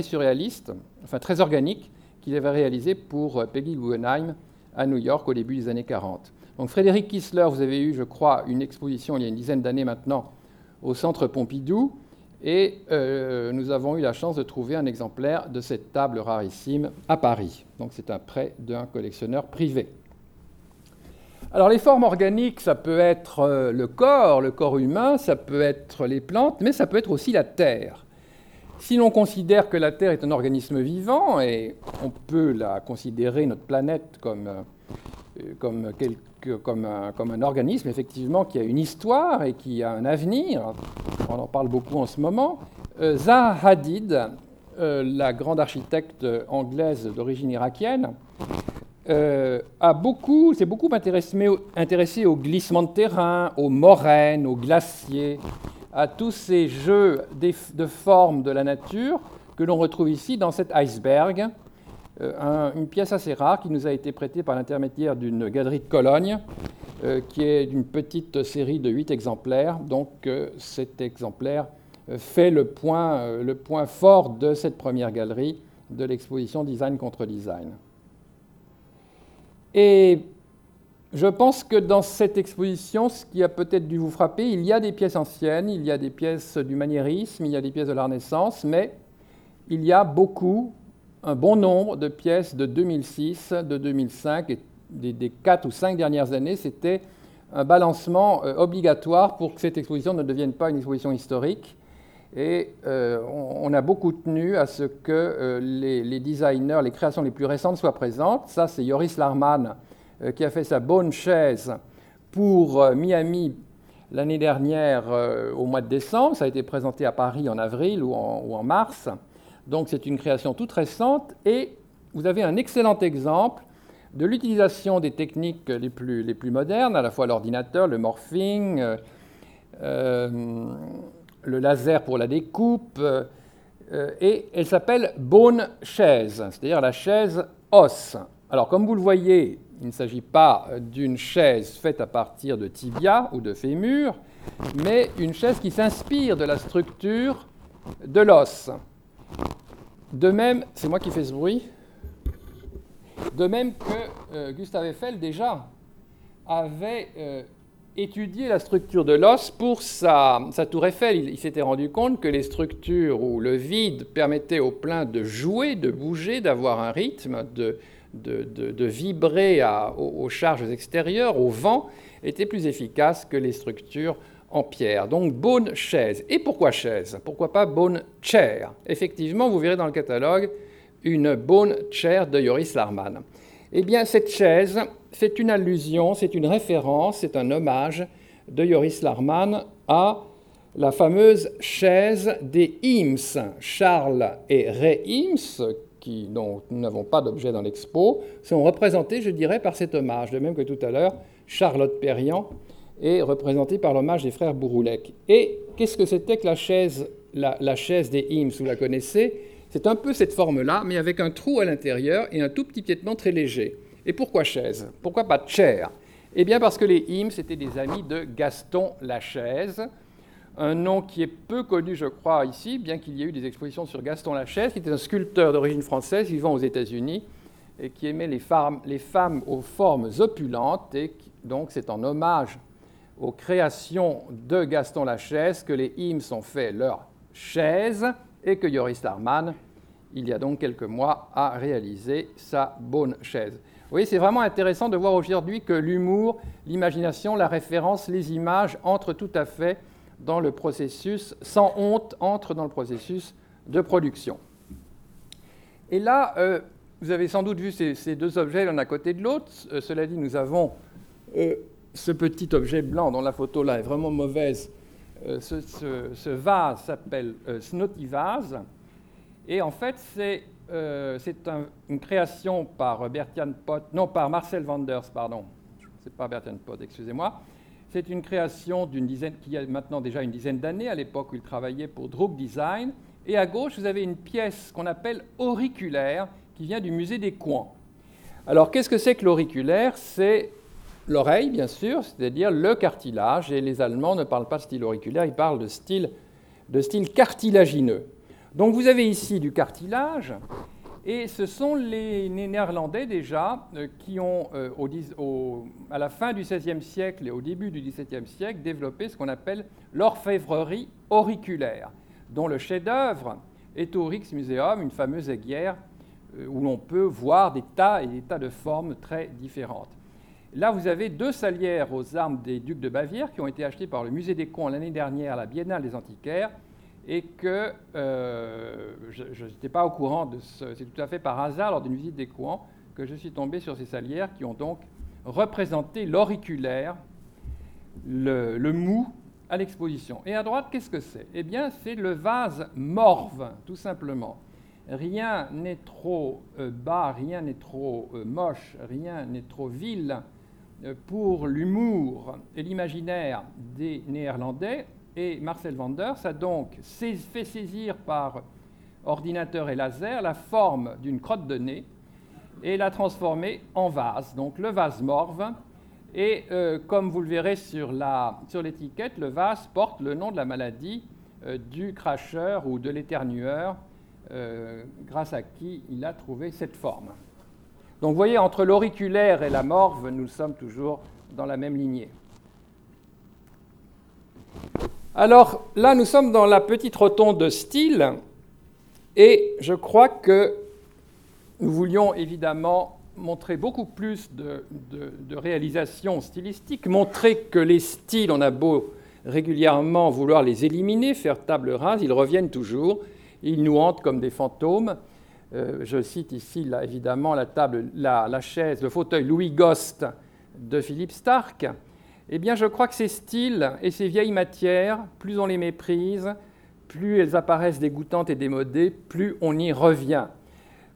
surréaliste, enfin très organique, qu'il avait réalisée pour euh, Peggy Guggenheim à New York au début des années 40. Donc Frédéric Kissler, vous avez eu, je crois, une exposition il y a une dizaine d'années maintenant au Centre Pompidou, et euh, nous avons eu la chance de trouver un exemplaire de cette table rarissime à Paris. Donc c'est un prêt d'un collectionneur privé. Alors les formes organiques, ça peut être euh, le corps, le corps humain, ça peut être les plantes, mais ça peut être aussi la terre. Si l'on considère que la Terre est un organisme vivant, et on peut la considérer, notre planète, comme, euh, comme, un, comme un, organisme, effectivement, qui a une histoire et qui a un avenir, on en parle beaucoup en ce moment, euh, Zaha Hadid, la grande architecte anglaise d'origine irakienne, euh, a beaucoup, s'est beaucoup intéressé, intéressé au glissement de terrain, aux moraines, aux glaciers, à tous ces jeux de formes de la nature que l'on retrouve ici dans cet iceberg, euh, une pièce assez rare qui nous a été prêtée par l'intermédiaire d'une galerie de Cologne, euh, qui est d'une petite série de huit exemplaires. Donc cet exemplaire fait le point, le point fort de cette première galerie de l'exposition Design contre Design. Et je pense que dans cette exposition, ce qui a peut-être dû vous frapper, il y a des pièces anciennes, il y a des pièces du maniérisme, il y a des pièces de la Renaissance, mais il y a beaucoup, un bon nombre de pièces de 2006, de 2005 et des, quatre ou cinq dernières années. C'était un balancement euh, obligatoire pour que cette exposition ne devienne pas une exposition historique. Et euh, on, a beaucoup tenu à ce que euh, les, designers, les créations les plus récentes soient présentes. Ça, c'est Yoris Larman euh, qui a fait sa bonne chaise pour Miami l'année dernière au mois de décembre. Ça a été présenté à Paris en avril ou en, mars. Donc c'est une création toute récente. Et vous avez un excellent exemple de l'utilisation des techniques les plus, les plus, modernes, à la fois l'ordinateur, le morphing le laser pour la découpe, euh, et elle s'appelle bone chaise, c'est-à-dire la chaise os. Alors comme vous le voyez, il ne s'agit pas d'une chaise faite à partir de tibia ou de fémur, mais une chaise qui s'inspire de la structure de l'os. De même, c'est moi qui fais ce bruit, de même que euh, Gustave Eiffel déjà avait euh, étudier la structure de l'os pour sa, tour Eiffel. Il, s'était rendu compte que les structures où le vide permettait au plein de jouer, de bouger, d'avoir un rythme, de, de, vibrer aux, charges extérieures, au vent, étaient plus efficaces que les structures en pierre. Donc bone chaise. Et pourquoi chaise? Pourquoi pas bone chair? Effectivement, vous verrez dans le catalogue une bone chair de Joris Larman. Eh bien, cette chaise, c'est une allusion, c'est une référence, c'est un hommage de Joris Larman à la fameuse chaise des Ims. Charles et Ray Ims, qui, dont nous n'avons pas d'objet dans l'expo, sont représentés, je dirais, par cet hommage. De même que tout à l'heure, Charlotte Perriand est représentée par l'hommage des frères Bouroulec. Et qu'est-ce que c'était que la chaise, la, la chaise des Ims? Vous la connaissez? C'est un peu cette forme-là, mais avec un trou à l'intérieur et un tout petit piétement très léger. Et pourquoi chaise? Pourquoi pas chair? Eh bien parce que les hymnes, c'était des amis de Gaston Lachaise, un nom qui est peu connu, je crois, ici, bien qu'il y ait eu des expositions sur Gaston Lachaise, qui était un sculpteur d'origine française vivant aux États-Unis et qui aimait les femmes, aux formes opulentes. Et donc c'est en hommage aux créations de Gaston Lachaise que les hymnes ont fait leur chaise et que Joris Larman il y a donc quelques mois, a réalisé sa bonne chaise. Vous voyez, c'est vraiment intéressant de voir aujourd'hui que l'humour, l'imagination, la référence, les images entrent tout à fait dans le processus, sans honte, entrent dans le processus de production. Et là, euh, vous avez sans doute vu ces, deux objets l'un à côté de l'autre. Euh, cela dit, nous avons euh, ce petit objet blanc dont la photo là est vraiment mauvaise, ce, vase s'appelle Snotty Vase. Et en fait, c'est euh, une création par Bertian Pot, non, par Marcel Vanders, pardon. C'est pas Bertian Pot, excusez-moi. C'est une création d'une dizaine, qui a maintenant déjà une dizaine d'années, à l'époque où il travaillait pour Droog Design. Et à gauche, vous avez une pièce qu'on appelle auriculaire, qui vient du musée des Coins. Alors, qu'est-ce que c'est que l'auriculaire? C'est l'oreille, bien sûr, c'est-à-dire le cartilage. Et les Allemands ne parlent pas de style auriculaire, ils parlent de style cartilagineux. Donc vous avez ici du cartilage, et ce sont les Néerlandais déjà euh, qui ont, euh, à la fin du XVIe siècle et au début du XVIIe siècle, développé ce qu'on appelle l'orfèvrerie auriculaire, dont le chef-d'œuvre est au Rijksmuseum, une fameuse aiguière euh, où l'on peut voir des tas et des tas de formes très différentes. Là, vous avez deux salières aux armes des ducs de Bavière qui ont été achetées par le musée des Cons l'année dernière à la Biennale des Antiquaires et que euh, je n'étais pas au courant de ce. C'est tout à fait par hasard, lors d'une visite des Coins, que je suis tombé sur ces salières qui ont donc représenté l'auriculaire, le, mou, à l'exposition. Et à droite, qu'est-ce que c'est? Eh bien, c'est le vase morve, tout simplement. Rien n'est trop euh, bas, rien n'est trop euh, moche, rien n'est trop vil pour l'humour et l'imaginaire des Néerlandais. Et Marcel Vanders a donc fait saisir par ordinateur et laser la forme d'une crotte de nez et l'a transformée en vase, donc le vase morve. Et euh, comme vous le verrez sur l'étiquette, le vase porte le nom de la maladie euh, du cracheur ou de l'éternueur, euh, grâce à qui il a trouvé cette forme. Donc vous voyez, entre l'auriculaire et la morve, nous sommes toujours dans la même lignée. Alors là, nous sommes dans la petite rotonde de style, et je crois que nous voulions évidemment montrer beaucoup plus de, de, réalisation stylistique, montrer que les styles, on a beau régulièrement vouloir les éliminer, faire table rase, ils reviennent toujours, ils nous hantent comme des fantômes. Euh, je cite ici évidemment la table, la, chaise, le fauteuil Louis Ghost de Philippe Stark. Eh bien, je crois que ces styles et ces vieilles matières, plus on les méprise, plus elles apparaissent dégoûtantes et démodées, plus on y revient.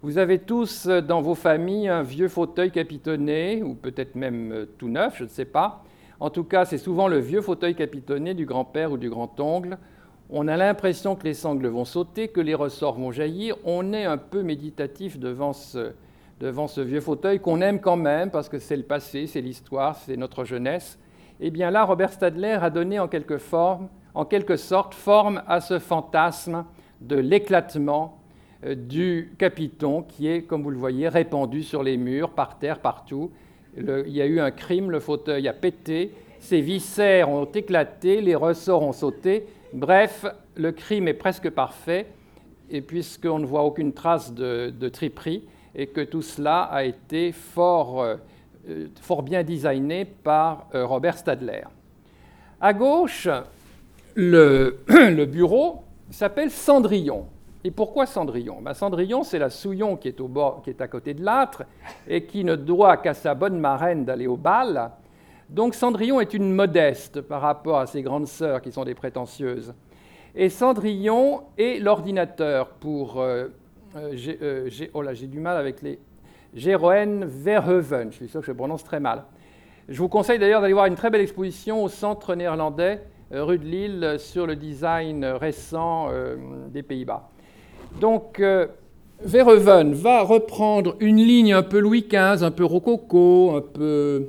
Vous avez tous dans vos familles un vieux fauteuil capitonné, ou peut-être même euh, tout neuf, je ne sais pas. En tout cas, c'est souvent le vieux fauteuil capitonné du grand-père ou du grand-oncle. On a l'impression que les sangles vont sauter, que les ressorts vont jaillir. On est un peu méditatif devant ce, devant ce vieux fauteuil qu'on aime quand même, parce que c'est le passé, c'est l'histoire, c'est notre jeunesse. Eh bien là, Robert Stadler a donné en quelque, forme, sorte forme à ce fantasme de l'éclatement euh, du capiton qui est, comme vous le voyez, répandu sur les murs, par terre, partout. il y a eu un crime, le fauteuil a pété, ses viscères ont éclaté, les ressorts ont sauté. Bref, le crime est presque parfait, et puisqu'on ne voit aucune trace de, de, triperie, et que tout cela a été fort euh, fort bien designé par euh, Robert Stadler. À gauche, le, <clears throat> bureau s'appelle Cendrillon. Et pourquoi Cendrillon? Ben, Cendrillon, c'est la Souillon qui est, au bord, qui est à côté de l'âtre et qui ne doit qu'à sa bonne marraine d'aller au bal. Donc Cendrillon est une modeste par rapport à ses grandes sœurs qui sont des prétentieuses. Et Cendrillon est l'ordinateur pour... Euh, oh là, j'ai du mal avec les, Jeroen Verheuven. Je suis sûr que je prononce très mal. Je vous conseille d'ailleurs d'aller voir une très belle exposition au centre néerlandais, euh, rue de Lille, sur le design récent euh, des Pays-Bas. Donc, euh, va reprendre une ligne un peu Louis XV, un peu rococo, un peu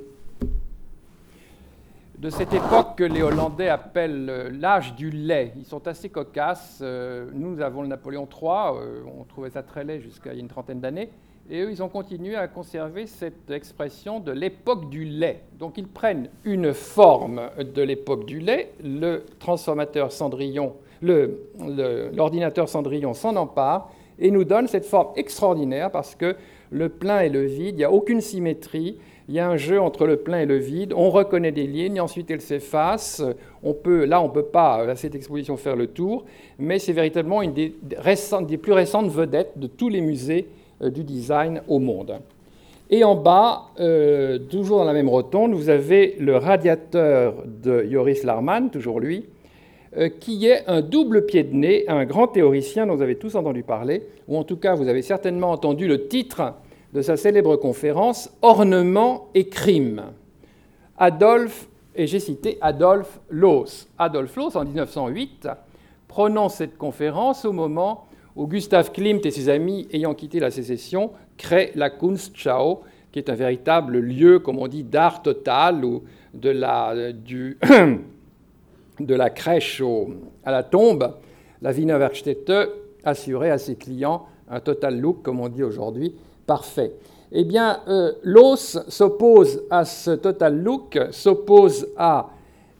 de cette époque que les Hollandais appellent l'âge du lait. Ils sont assez cocasses. Nous avons le Napoléon III, on trouvait ça très laid jusqu'à une trentaine d'années. Et eux, ils ont continué à conserver cette expression de l'époque du lait. Donc ils prennent une forme de l'époque du lait, le transformateur Cendrillon, l'ordinateur Cendrillon s'en empare et nous donne cette forme extraordinaire parce que le plein et le vide, il n'y a aucune symétrie, il y a un jeu entre le plein et le vide, on reconnaît des lignes, ensuite elles s'effacent. On peut, là, on ne peut pas, à cette exposition, faire le tour, mais c'est véritablement une des, plus récentes vedettes de tous les musées du design au monde. Et en bas, euh, toujours dans la même rotonde, vous avez le radiateur de Joris Larman, toujours lui, euh, qui est un double pied de nez, un grand théoricien dont vous avez tous entendu parler, ou en tout cas vous avez certainement entendu le titre de sa célèbre conférence Ornement et crime. Adolphe, et j'ai cité Adolphe Loos. Adolphe Loos, en 1908, prononce cette conférence au moment où Gustav Klimt et ses amis, ayant quitté la sécession, créent la Kunstschau, qui est un véritable lieu, comme on dit, d'art total, ou de la, du <coughs> de la crèche à la tombe, la Wiener Werkstätte assurait à ses clients un total look, comme on dit aujourd'hui, parfait. Eh bien, euh, l'os s'oppose à ce total look, s'oppose à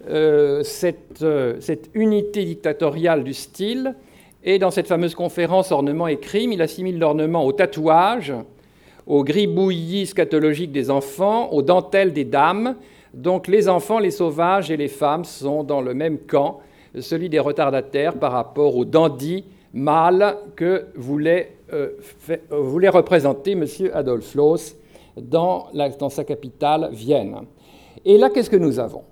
euh, cette, euh, cette, unité dictatoriale du style, et dans cette fameuse conférence Ornement et crime, il assimile l'ornement au tatouage, au gribouillis scatologique des enfants, aux dentelles des dames, donc les enfants, les sauvages et les femmes sont dans le même camp, celui des retardataires par rapport aux dandys mâles que voulait, euh, euh, représenter M. Adolf Loos dans sa capitale, Vienne. Et là, qu'est-ce que nous avons?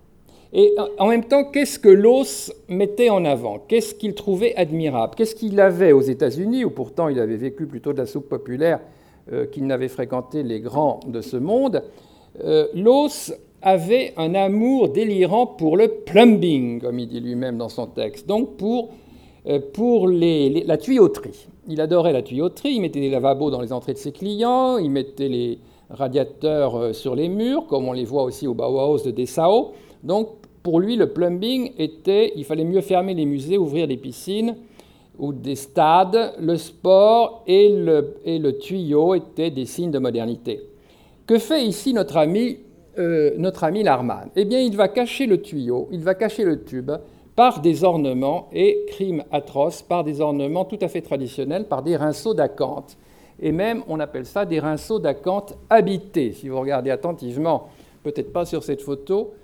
Et en même temps, qu'est-ce que Loos mettait en avant? Qu'est-ce qu'il trouvait admirable? Qu'est-ce qu'il avait aux États-Unis, où pourtant il avait vécu plutôt de la soupe populaire euh, qu'il n'avait fréquenté les grands de ce monde euh, avait un amour délirant pour le plumbing, comme il dit lui-même dans son texte, donc pour, euh, pour la tuyauterie. Il adorait la tuyauterie, il mettait des lavabos dans les entrées de ses clients, il mettait les radiateurs euh, sur les murs, comme on les voit aussi au Bauhaus de Dessau. Donc pour lui, le plumbing était, il fallait mieux fermer les musées, ouvrir des piscines ou des stades, le sport et le, et le tuyau étaient des signes de modernité. Que fait ici notre ami euh, notre ami Larman? Eh bien, il va cacher le tuyau, il va cacher le tube par des ornements, et crime atroce, par des ornements tout à fait traditionnels, par des rinceaux d'acanthe. Et même, on appelle ça des rinceaux d'acanthe habités. Si vous regardez attentivement, peut-être pas sur cette photo,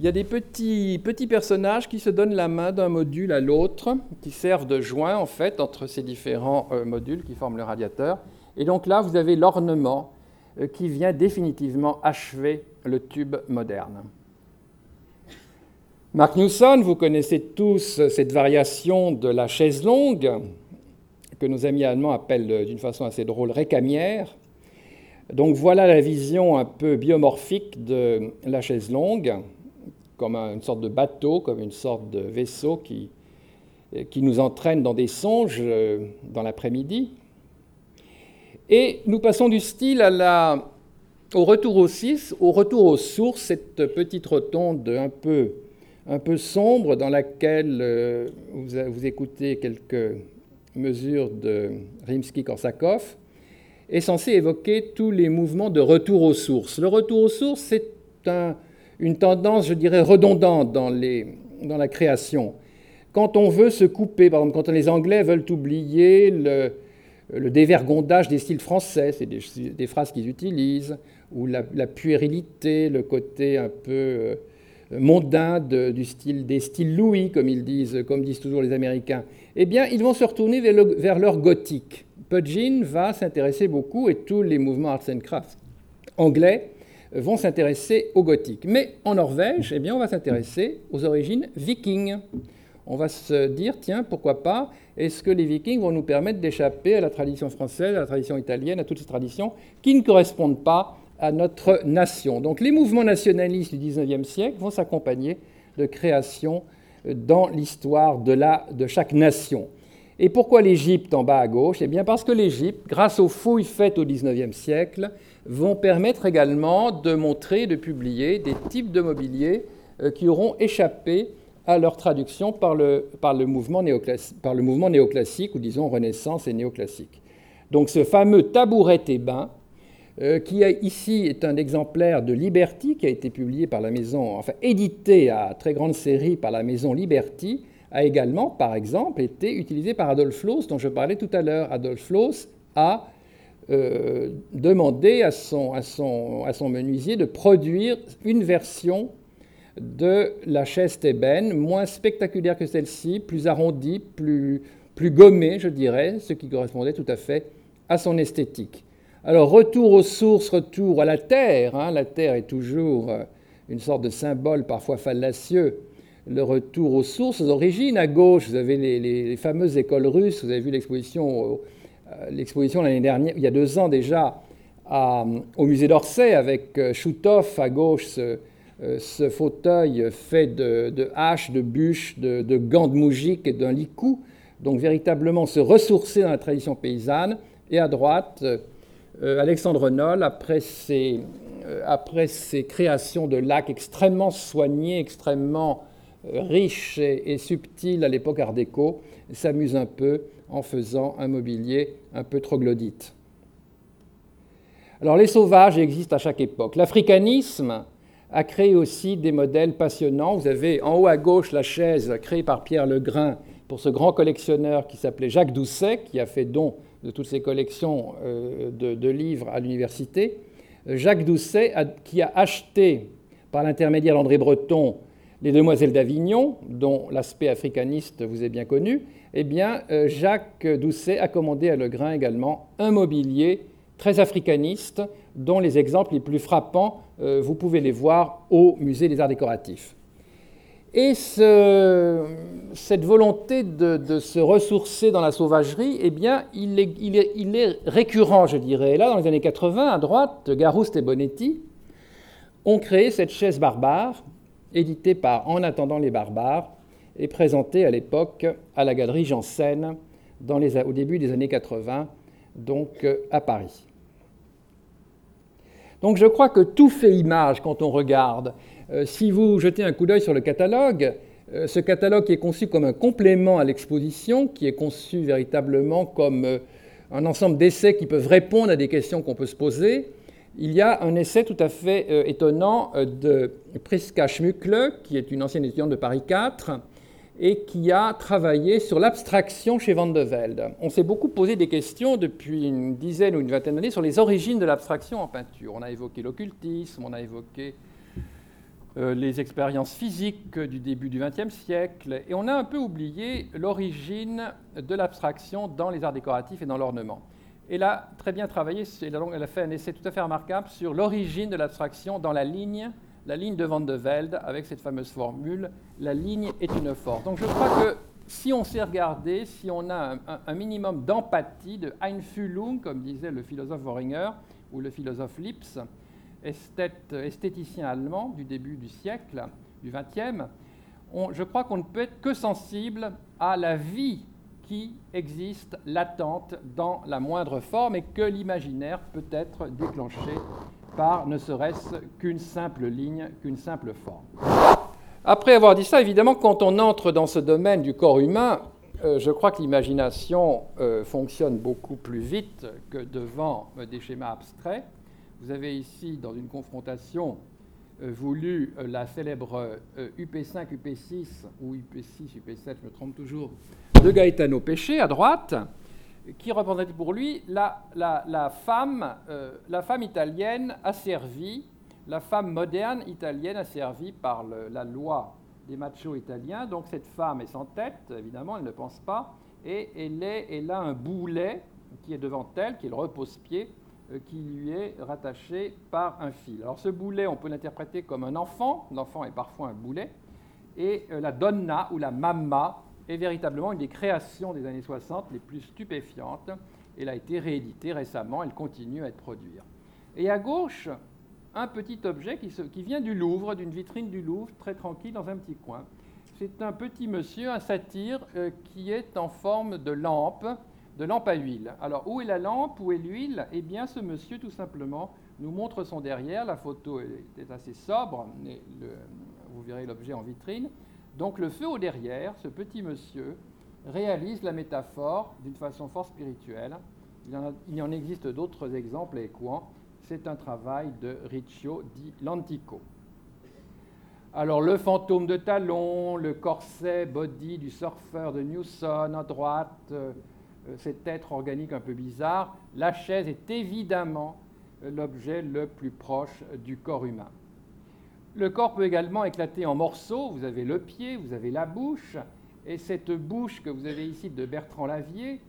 il y a des petits, personnages qui se donnent la main d'un module à l'autre, qui servent de joint en fait entre ces différents euh, modules qui forment le radiateur. Et donc là, vous avez l'ornement euh, qui vient définitivement achever le tube moderne. Mark Newson, vous connaissez tous cette variation de la chaise longue, que nos amis allemands appellent d'une façon assez drôle récamière. Donc voilà la vision un peu biomorphique de la chaise longue, comme une sorte de bateau, comme une sorte de vaisseau qui, qui nous entraîne dans des songes euh, dans l'après-midi. Et nous passons du style au retour au 6, au retour aux sources, cette petite rotonde un peu, un peu sombre dans laquelle euh, vous, vous, écoutez quelques mesures de Rimsky-Korsakov, est censé évoquer tous les mouvements de retour aux sources. Le retour aux sources, c'est un, une tendance, je dirais, redondante dans, la création. Quand on veut se couper, par exemple, quand les Anglais veulent oublier le, dévergondage des styles français, c'est des, phrases qu'ils utilisent, ou la, puérilité, le côté un peu euh, mondain du style, des styles Louis, comme ils disent, comme disent toujours les Américains, eh bien, ils vont se retourner vers, leur gothique. Pudgeon va s'intéresser beaucoup, et tous les mouvements arts and crafts anglais vont s'intéresser au gothique. Mais en Norvège, eh bien, on va s'intéresser aux origines vikings. On va se dire, tiens, pourquoi pas est-ce que les vikings vont nous permettre d'échapper à la tradition française, à la tradition italienne, à toutes ces traditions qui ne correspondent pas à notre nation Donc les mouvements nationalistes du XIXe siècle vont s'accompagner de créations dans l'histoire de, de chaque nation. Et pourquoi l'Égypte en bas à gauche? Eh bien parce que l'Égypte, grâce aux fouilles faites au XIXe siècle, vont permettre également de montrer, de publier des types de mobilier euh, qui auront échappé à leur traduction par le, par le, mouvement, par le mouvement néoclassique, ou disons Renaissance et néoclassique. Donc ce fameux tabouret thébain, euh, qui ici est un exemplaire de Liberty, qui a été publié par la maison, enfin édité à très grande série par la maison Liberty, a également, par exemple, été utilisé par Adolf Loos, dont je parlais tout à l'heure. Adolf Loos a euh, demandé à son, à, son, à son menuisier de produire une version de la chaise thébaine, moins spectaculaire que celle-ci, plus arrondie, plus, plus gommée, je dirais, ce qui correspondait tout à fait à son esthétique. Alors, retour aux sources, retour à la terre. Hein. La terre est toujours euh, une sorte de symbole parfois fallacieux. Le retour aux sources, aux origines. À gauche, vous avez les, fameuses écoles russes. Vous avez vu l'exposition, l'exposition l'année dernière, il y a deux ans déjà, au musée d'Orsay avec euh, Choutov à gauche, ce, fauteuil fait de, haches, de bûches, de, gants de moujik et d'un licou. Donc, véritablement se ressourcer dans la tradition paysanne. Et à droite, euh, Alexandre Noll, après ses, euh, après ses, créations de lacs extrêmement soignés, extrêmement riches et, subtils à l'époque Art déco, s'amuse un peu en faisant un mobilier un peu troglodyte. Alors les sauvages existent à chaque époque. L'africanisme a créé aussi des modèles passionnants. Vous avez en haut à gauche la chaise créée par Pierre Legrain pour ce grand collectionneur qui s'appelait Jacques Doucet, qui a fait don de toutes ses collections euh, de, livres à l'université, Jacques Doucet, qui a acheté par l'intermédiaire d'André Breton les Demoiselles d'Avignon, dont l'aspect africaniste vous est bien connu, eh bien, euh, Jacques Doucet a commandé à Legrain également un mobilier très africaniste, dont les exemples les plus frappants, euh, vous pouvez les voir au Musée des Arts décoratifs. Et cette volonté de, se ressourcer dans la sauvagerie, eh bien, il est, récurrent, je dirais. Là, dans les années 80, à droite, Garouste et Bonetti ont créé cette chaise barbare, éditée par En attendant les barbares, et présentée à l'époque à la galerie Janssen au début des années 80, donc euh, à Paris. Donc je crois que tout fait image quand on regarde. Euh, si vous jetez un coup d'œil sur le catalogue, euh, ce catalogue qui est conçu comme un complément à l'exposition, qui est conçu véritablement comme un ensemble d'essais qui peuvent répondre à des questions qu'on peut se poser, il y a un essai tout à fait étonnant de Priska Schmückle, qui est une ancienne étudiante de Paris 4, et qui a travaillé sur l'abstraction chez Van de Velde. On s'est beaucoup posé des questions depuis une dizaine ou une vingtaine d'années sur les origines de l'abstraction en peinture. On a évoqué l'occultisme, on a évoqué euh, les expériences physiques du début du XXe siècle, et on a un peu oublié l'origine de l'abstraction dans les arts décoratifs et dans l'ornement. Elle a très bien travaillé, elle a fait un essai tout à fait remarquable sur l'origine de l'abstraction dans la ligne la ligne de Van de Velde avec cette fameuse formule la ligne est une force. Donc je crois que si on s'est regardé, si on a un, minimum d'empathie, de Einfühlung, comme disait le philosophe Woringer ou le philosophe Lips, esthéticien allemand du début du siècle, du XXe, je crois qu'on ne peut être que sensible à la vie qui existe latente dans la moindre forme et que l'imaginaire peut être déclenché par ne serait-ce qu'une simple ligne, qu'une simple forme. Après avoir dit ça, évidemment, quand on entre dans ce domaine du corps humain, euh, je crois que l'imagination euh, fonctionne beaucoup plus vite que devant euh, des schémas abstraits. Vous avez ici, dans une confrontation voulue, la célèbre UP5, UP6, ou UP6, UP7, je me trompe toujours, de Gaetano Péché à droite, qui représentait pour lui la, la, femme, euh, la femme italienne asservie, la femme moderne italienne asservie par la loi des machos italiens. Donc cette femme est sans tête, évidemment, elle ne pense pas, et elle, est, elle a un boulet qui est devant elle, qui est le repose-pied, euh, qui lui est rattaché par un fil. Alors ce boulet, on peut l'interpréter comme un enfant, l'enfant est parfois un boulet, et euh, la donna ou la mamma est véritablement une des créations des années 60 les plus stupéfiantes. Elle a été rééditée récemment, elle continue à être produite. Et à gauche, un petit objet qui, qui vient du Louvre, d'une vitrine du Louvre, très tranquille dans un petit coin. C'est un petit monsieur, un satyre, euh, qui est en forme de lampe, de lampe à huile. Alors, où est la lampe? Où est l'huile? Eh bien, ce monsieur, tout simplement, nous montre son derrière. La photo est assez sobre, vous verrez l'objet en vitrine. Donc le feu au derrière, ce petit monsieur, réalise la métaphore d'une façon fort spirituelle. Il y en, existe d'autres exemples équants. C'est un travail de Riccio di Lantico. Alors le fantôme de Talon, le corset body du surfeur de Newson à droite, cet être organique un peu bizarre, la chaise est évidemment l'objet le plus proche du corps humain. Le corps peut également éclater en morceaux. Vous avez le pied, vous avez la bouche. Et cette bouche que vous avez ici de Bertrand Lavier,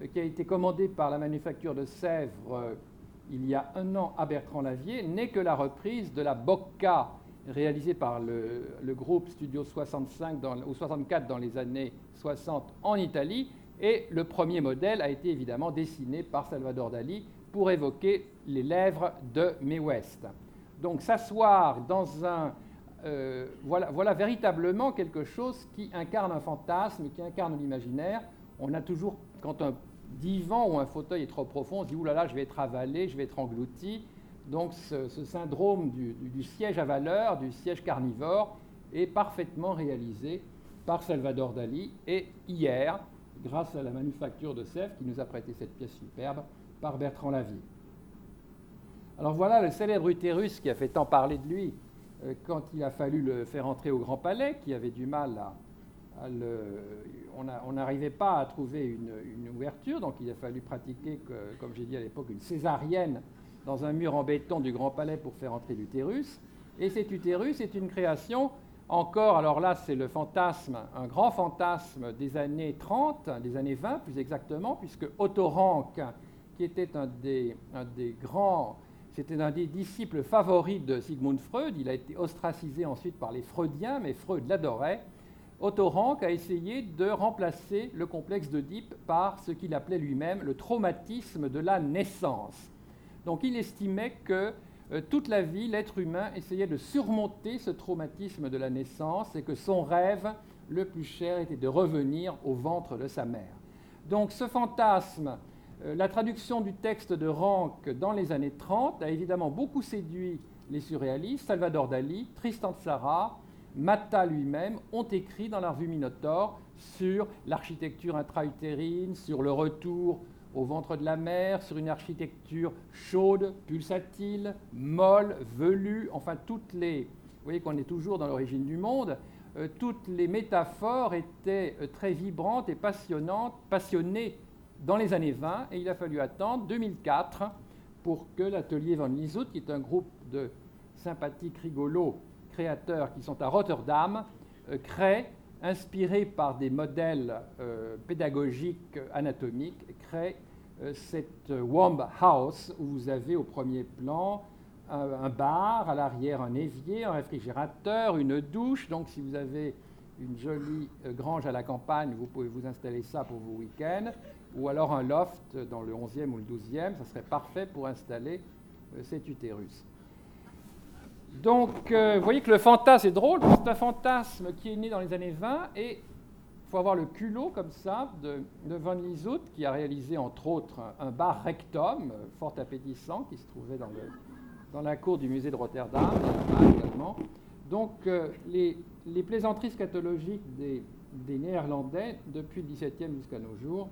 euh, qui a été commandée par la manufacture de Sèvres il y a un an à Bertrand Lavier, n'est que la reprise de la Bocca réalisée par le, groupe Studio 65 ou 64 dans les années 60 en Italie. Et le premier modèle a été évidemment dessiné par Salvador Dali pour évoquer les lèvres de Mae West. Donc s'asseoir dans un... Euh, voilà, véritablement quelque chose qui incarne un fantasme, qui incarne l'imaginaire. On a toujours, quand un divan ou un fauteuil est trop profond, on se dit, oulala, là, je vais être avalé, je vais être englouti. Donc ce, syndrome du, siège à valeur, du siège carnivore, est parfaitement réalisé par Salvador Dali. Et hier, grâce à la manufacture de Sèvres, qui nous a prêté cette pièce superbe, par Bertrand Lavie. Alors voilà le célèbre utérus qui a fait tant parler de lui euh, quand il a fallu le faire entrer au Grand Palais, qui avait du mal à, on n'arrivait pas à trouver une, ouverture, donc il a fallu pratiquer, comme j'ai dit à l'époque, une césarienne dans un mur en béton du Grand Palais pour faire entrer l'utérus. Et cet utérus est une création encore, alors là c'est le fantasme, un grand fantasme des années 30, des années 20 plus exactement, puisque Otto Rank, qui était un des, grands, c'était un des disciples favoris de Sigmund Freud, il a été ostracisé ensuite par les Freudiens, mais Freud l'adorait, Otto Rank a essayé de remplacer le complexe d'Oedipe par ce qu'il appelait lui-même le traumatisme de la naissance. Donc il estimait que euh, toute la vie, l'être humain essayait de surmonter ce traumatisme de la naissance et que son rêve le plus cher était de revenir au ventre de sa mère. Donc ce fantasme, euh, la traduction du texte de Rank dans les années 30 a évidemment beaucoup séduit les surréalistes, Salvador Dali, Tristan Tzara, Matta lui-même ont écrit dans la revue Minotaure sur l'architecture intra-utérine, sur le retour au ventre de la mer, sur une architecture chaude, pulsatile, molle, velue, enfin toutes les... Vous voyez qu'on est toujours dans l'origine du monde. Euh, toutes les métaphores étaient euh, très vibrantes et passionnantes, passionnées dans les années 20, et il a fallu attendre 2004 pour que l'atelier Van Lieshout, qui est un groupe de sympathiques rigolos créateurs qui sont à Rotterdam euh, créent, inspirés par des modèles euh, pédagogiques anatomiques, créent euh, cette Womb House où vous avez au premier plan un, bar, à l'arrière un évier, un réfrigérateur, une douche. Donc si vous avez une jolie grange à la campagne, vous pouvez vous installer ça pour vos week-ends, ou alors un loft dans le 11e ou le 12e, ça serait parfait pour installer cet utérus. Donc, euh, vous voyez que le fantasme est drôle, c'est un fantasme qui est né dans les années 20 et il faut avoir le culot comme ça de, Van Lieshout qui a réalisé entre autres un, bar rectum euh, fort appétissant qui se trouvait dans, la cour du musée de Rotterdam également. Donc, euh, les, plaisanteries scatologiques des, Néerlandais depuis le XVIIe jusqu'à nos jours,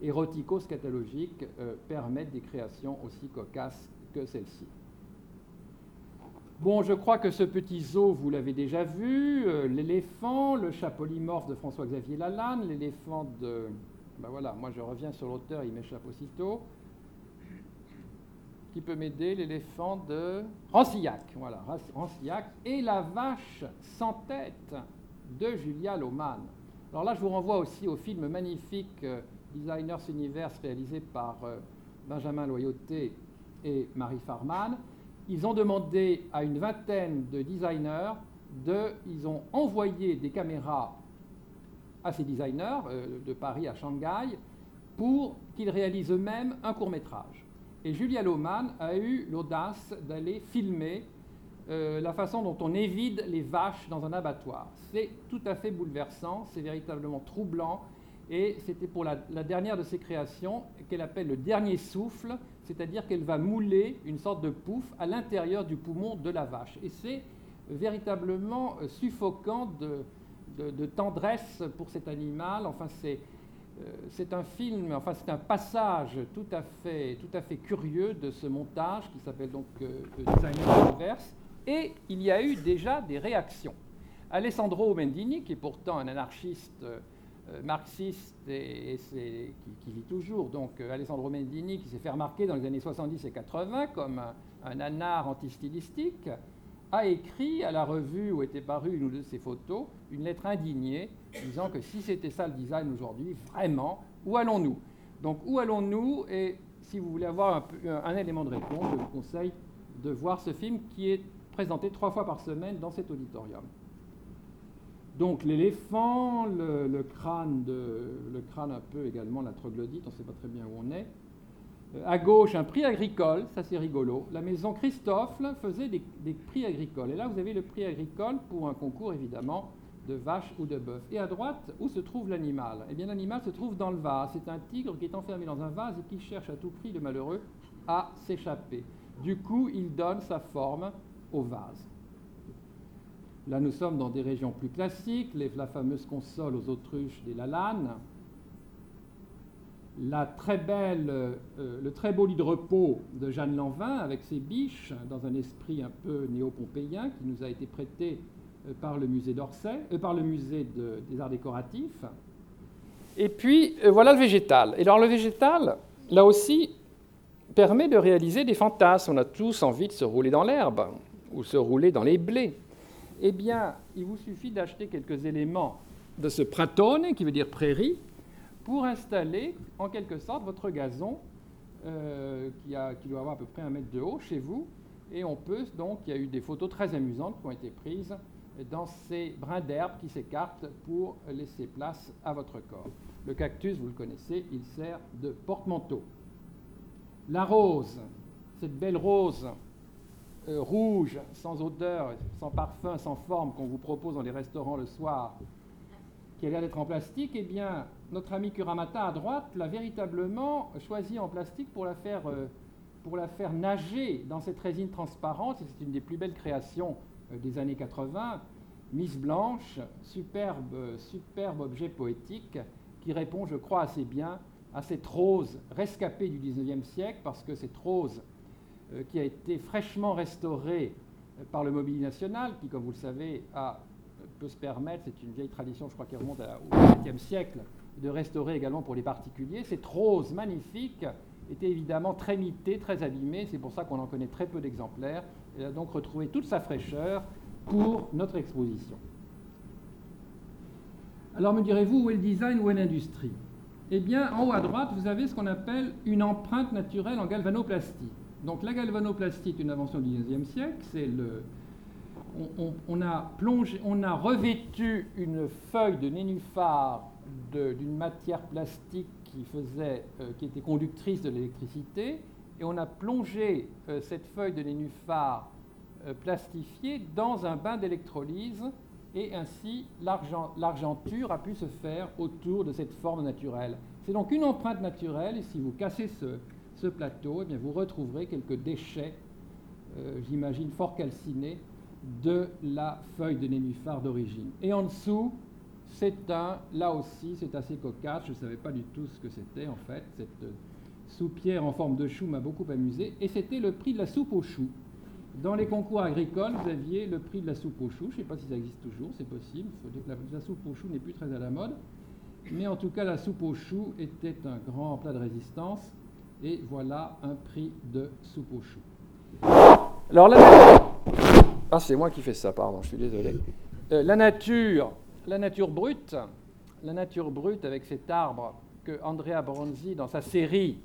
érotico-scatologiques, permettent des créations aussi cocasses que celle-ci. Bon, je crois que ce petit zoo, vous l'avez déjà vu, euh, l'éléphant, le chat polymorphe de François-Xavier Lalanne, l'éléphant de... Ben voilà, moi je reviens sur l'auteur, il m'échappe aussitôt. Qui peut m'aider L'éléphant de Rancillac, voilà, Rancillac, et la vache sans tête de Julia Loman. Alors là, je vous renvoie aussi au film magnifique euh, Designers Universe réalisé par euh, Benjamin Loyauté et Marie Farman ils ont demandé à une vingtaine de designers, de, ils ont envoyé des caméras à ces designers euh, de Paris à Shanghai pour qu'ils réalisent eux-mêmes un court métrage. Et Julia Lohmann a eu l'audace d'aller filmer euh, la façon dont on évide les vaches dans un abattoir. C'est tout à fait bouleversant, c'est véritablement troublant, et c'était pour la, dernière de ses créations qu'elle appelle le dernier souffle, c'est-à-dire qu'elle va mouler une sorte de pouf à l'intérieur du poumon de la vache. Et c'est véritablement euh, suffocant de, tendresse pour cet animal. Enfin, c'est, euh, c'est un film, enfin, c'est un passage tout à, fait, tout à fait curieux de ce montage qui s'appelle donc euh, Designer Universe. Et il y a eu déjà des réactions. Alessandro Mendini, qui est pourtant un anarchiste euh, marxiste et, qui, vit toujours, donc euh, Alessandro Mendini, qui s'est fait remarquer dans les années 70 et 80 comme un, un anard antistylistique, a écrit à la revue où était parue une ou deux de ses photos une lettre indignée disant que si c'était ça le design aujourd'hui, vraiment, où allons-nous? Donc où allons-nous? Et si vous voulez avoir un, élément de réponse, je vous conseille de voir ce film qui est présenté trois fois par semaine dans cet auditorium. Donc l'éléphant, le, crâne le crâne un peu également, la troglodyte, on ne sait pas très bien où on est. Euh, à gauche, un prix agricole, ça c'est rigolo. La maison Christophe faisait des, des, prix agricoles. Et là, vous avez le prix agricole pour un concours, évidemment, de vache ou de bœuf. Et à droite, où se trouve l'animal? Eh bien, l'animal se trouve dans le vase. C'est un tigre qui est enfermé dans un vase et qui cherche à tout prix, le malheureux, à s'échapper. Du coup, il donne sa forme au vase. Là, nous sommes dans des régions plus classiques, la fameuse console aux autruches des Lalanes, euh, le très beau lit de repos de Jeanne Lanvin avec ses biches, dans un esprit un peu néo-pompéien qui nous a été prêté euh, par le musée d'Orsay, euh, par le musée des arts décoratifs. Et puis voilà le végétal. Et alors le végétal, là aussi, permet de réaliser des fantasmes. On a tous envie de se rouler dans l'herbe ou se rouler dans les blés. Eh bien, il vous suffit d'acheter quelques éléments de ce pratone, qui veut dire prairie, pour installer en quelque sorte votre gazon euh, qui, qui, doit avoir à peu près un mètre de haut chez vous. Et on peut donc, il y a eu des photos très amusantes qui ont été prises dans ces brins d'herbe qui s'écartent pour laisser place à votre corps. Le cactus, vous le connaissez, il sert de porte-manteau. La rose, cette belle rose euh, rouge, sans odeur, sans parfum, sans forme qu'on vous propose dans les restaurants le soir, qui a l'air d'être en plastique, eh bien, notre ami Kuramata à droite l'a véritablement choisi en plastique pour la faire, euh, nager dans cette résine transparente. C'est une des plus belles créations euh, des années 80. Miss Blanche, superbe, superbe objet poétique qui répond, je crois, assez bien à cette rose rescapée du 19e siècle, parce que cette rose qui a été fraîchement restaurée par le Mobilier National, qui, comme vous le savez, a peut se permettre, c'est une vieille tradition, je crois, qui remonte au XXe siècle, de restaurer également pour les particuliers. Cette rose magnifique était évidemment très mitée, très abîmée, c'est pour ça qu'on en connaît très peu d'exemplaires. Elle a donc retrouvé toute sa fraîcheur pour notre exposition. Alors me direz-vous, où est le design, où est l'industrie? Eh bien, en haut à droite, vous avez ce qu'on appelle une empreinte naturelle en galvanoplastie. Donc la galvanoplastie est une invention du XIXe siècle, c'est le, on, a revêtu une feuille de nénuphar d'une matière plastique qui, faisait, euh, qui était conductrice de l'électricité, et on a plongé euh, cette feuille de nénuphar euh, plastifiée dans un bain d'électrolyse, et ainsi l'argenture a pu se faire autour de cette forme naturelle. C'est donc une empreinte naturelle, et si vous cassez ce, plateau, eh bien vous retrouverez quelques déchets, j'imagine fort calcinés, de la feuille de nénuphar d'origine. Et en dessous, c'est un, là aussi, c'est assez cocasse, je ne savais pas du tout ce que c'était en fait. Cette soupière en forme de chou m'a beaucoup amusé. Et c'était le prix de la soupe aux choux. Dans les concours agricoles, vous aviez le prix de la soupe aux choux. Je ne sais pas si ça existe toujours, c'est possible. Faut dire que la, la soupe aux choux n'est plus très à la mode. Mais en tout cas, la soupe aux choux était un grand plat de résistance. Et voilà un prix de soupe aux choux. Alors là, ah, c'est moi qui fais ça, pardon, je suis désolé. Euh, la nature, la nature brute, la nature brute avec cet arbre que Andrea Bronzi, dans sa série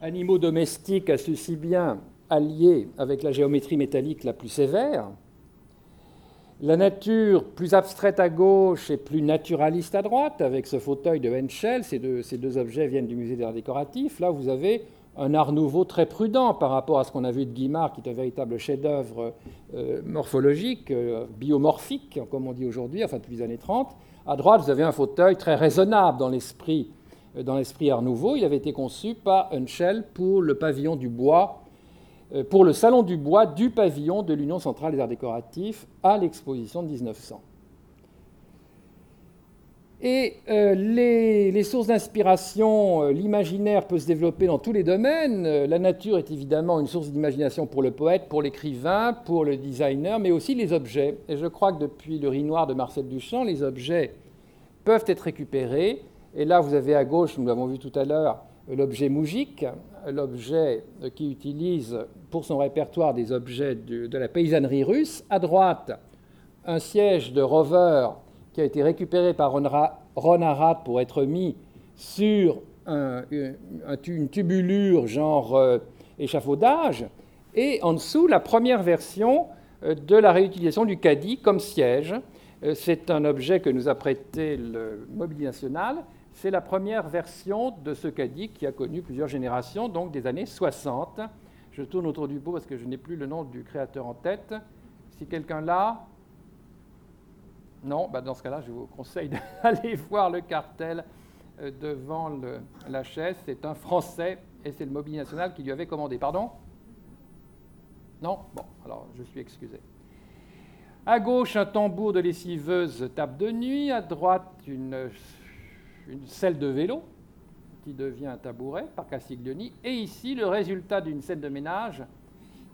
Animaux domestiques, a su si bien allier avec la géométrie métallique la plus sévère. La nature plus abstraite à gauche et plus naturaliste à droite, avec ce fauteuil de Henschel, ces deux, ces deux objets viennent du musée d'art décoratif. Là, vous avez un art nouveau très prudent par rapport à ce qu'on a vu de Guimard, qui est un véritable chef-d'œuvre euh, morphologique, euh, biomorphique, comme on dit aujourd'hui, enfin depuis les années 30. À droite, vous avez un fauteuil très raisonnable dans l'esprit, euh, art nouveau. Il avait été conçu par Unschel pour le pavillon du bois, pour le salon du bois du pavillon de l'Union centrale des arts décoratifs à l'exposition de 1900. Et euh, les, sources d'inspiration, euh, l'imaginaire peut se développer dans tous les domaines. Euh, la nature est évidemment une source d'imagination pour le poète, pour l'écrivain, pour le designer, mais aussi les objets. Et je crois que depuis le riz noir de Marcel Duchamp, les objets peuvent être récupérés. Et là, vous avez à gauche, nous l'avons vu tout à l'heure, l'objet Moujik, l'objet qui utilise pour son répertoire des objets de la paysannerie russe. À droite, un siège de rover qui a été récupéré par Ron Arad pour être mis sur une tubulure genre euh, échafaudage, et en dessous la première version euh, de la réutilisation du caddie comme siège. C'est un objet que nous a prêté le Mobilier National. C'est la première version de ce caddie qui a connu plusieurs générations, donc des années 60. Je tourne autour du pot parce que je n'ai plus le nom du créateur en tête. Si quelqu'un l'a, non, bah dans ce cas-là, je vous conseille <laughs> d'aller voir le cartel euh, devant la chaise. C'est un Français et c'est le Mobilier National qui lui avait commandé. Pardon? Non? Bon, alors je suis excusé. À gauche, un tambour de lessiveuse table de nuit. À droite, une, une selle de vélo qui devient un tabouret par Castiglioni. Et ici, le résultat d'une scène de ménage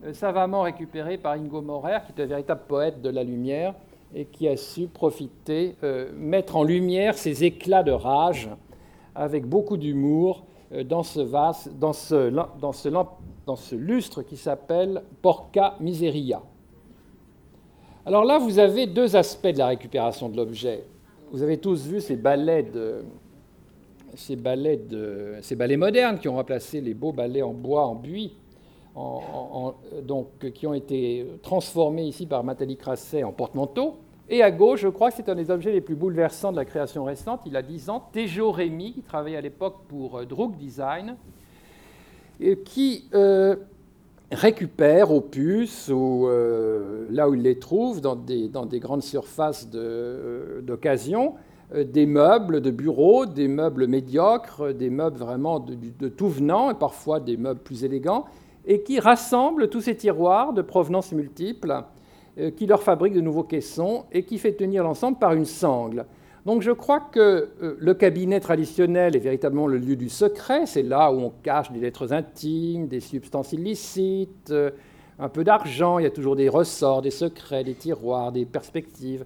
euh, savamment récupérée par Ingo Maurer, qui est un véritable poète de la lumière et qui a su profiter, euh, mettre en lumière ces éclats de rage avec beaucoup d'humour dans, ce lustre qui s'appelle Porca Miseria. Alors là, vous avez deux aspects de la récupération de l'objet. Vous avez tous vu ces ballets modernes qui ont remplacé les beaux ballets en bois, en buis, donc, qui ont été transformés ici par Nathalie Crasset en porte-manteau. Et à gauche, je crois que c'est un des objets les plus bouleversants de la création récente. Il a 10 ans, Tejo Rémy, qui travaillait à l'époque pour euh, Drug Design, qui euh, récupère aux puces, ou euh, là où il les trouve, dans des, grandes surfaces d'occasion, des meubles de bureau, des meubles médiocres, des meubles vraiment de, tout venant, et parfois des meubles plus élégants, et qui rassemble tous ces tiroirs de provenance multiples, euh, qui leur fabrique de nouveaux caissons et qui fait tenir l'ensemble par une sangle. Donc je crois que euh, le cabinet traditionnel est véritablement le lieu du secret, c'est là où on cache des lettres intimes, des substances illicites, euh, un peu d'argent, il y a toujours des ressorts, des secrets, des tiroirs, des perspectives.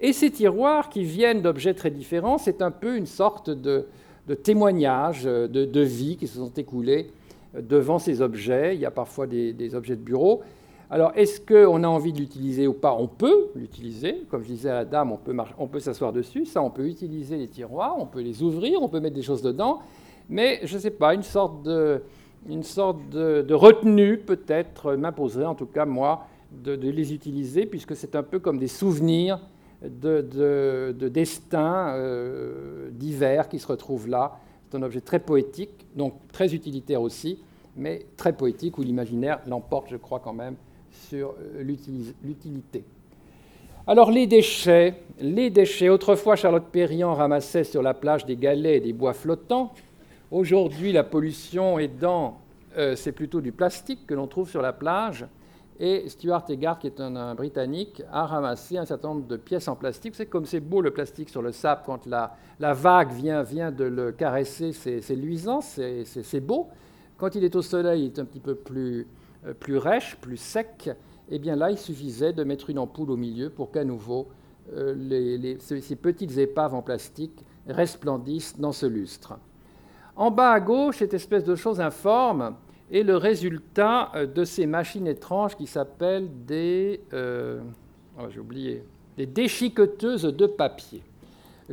Et ces tiroirs qui viennent d'objets très différents, c'est un peu une sorte de, témoignage de, de, vie qui se sont écoulés devant ces objets. Il y a parfois des objets de bureau. Alors, est-ce qu'on a envie de l'utiliser ou pas? On peut l'utiliser. Comme je disais à la dame, on peut, peut s'asseoir dessus. Ça, on peut utiliser les tiroirs, on peut les ouvrir, on peut mettre des choses dedans. Mais, je ne sais pas, une sorte de, une sorte de, retenue, peut-être, m'imposerait, en tout cas, moi, de, les utiliser, puisque c'est un peu comme des souvenirs de, de destins euh, divers qui se retrouvent là. C'est un objet très poétique, donc très utilitaire aussi, mais très poétique, où l'imaginaire l'emporte, je crois, quand même sur euh, l'utilité. Alors les déchets, les déchets. Autrefois, Charlotte Perriand ramassait sur la plage des galets et des bois flottants. Aujourd'hui, la pollution aidant, euh, c'est plutôt du plastique que l'on trouve sur la plage. Et Stuart Egart, qui est un, Britannique, a ramassé un certain nombre de pièces en plastique. C'est comme c'est beau le plastique sur le sable quand la, la vague vient, vient de le caresser, c'est luisant, c'est beau. Quand il est au soleil, il est un petit peu plus, euh, plus rêche, plus sec, eh bien là, il suffisait de mettre une ampoule au milieu pour qu'à nouveau euh, ces petites épaves en plastique resplendissent dans ce lustre. En bas à gauche, cette espèce de chose informe est le résultat euh, de ces machines étranges qui s'appellent des, oh, j'ai oublié, des déchiqueteuses de papier,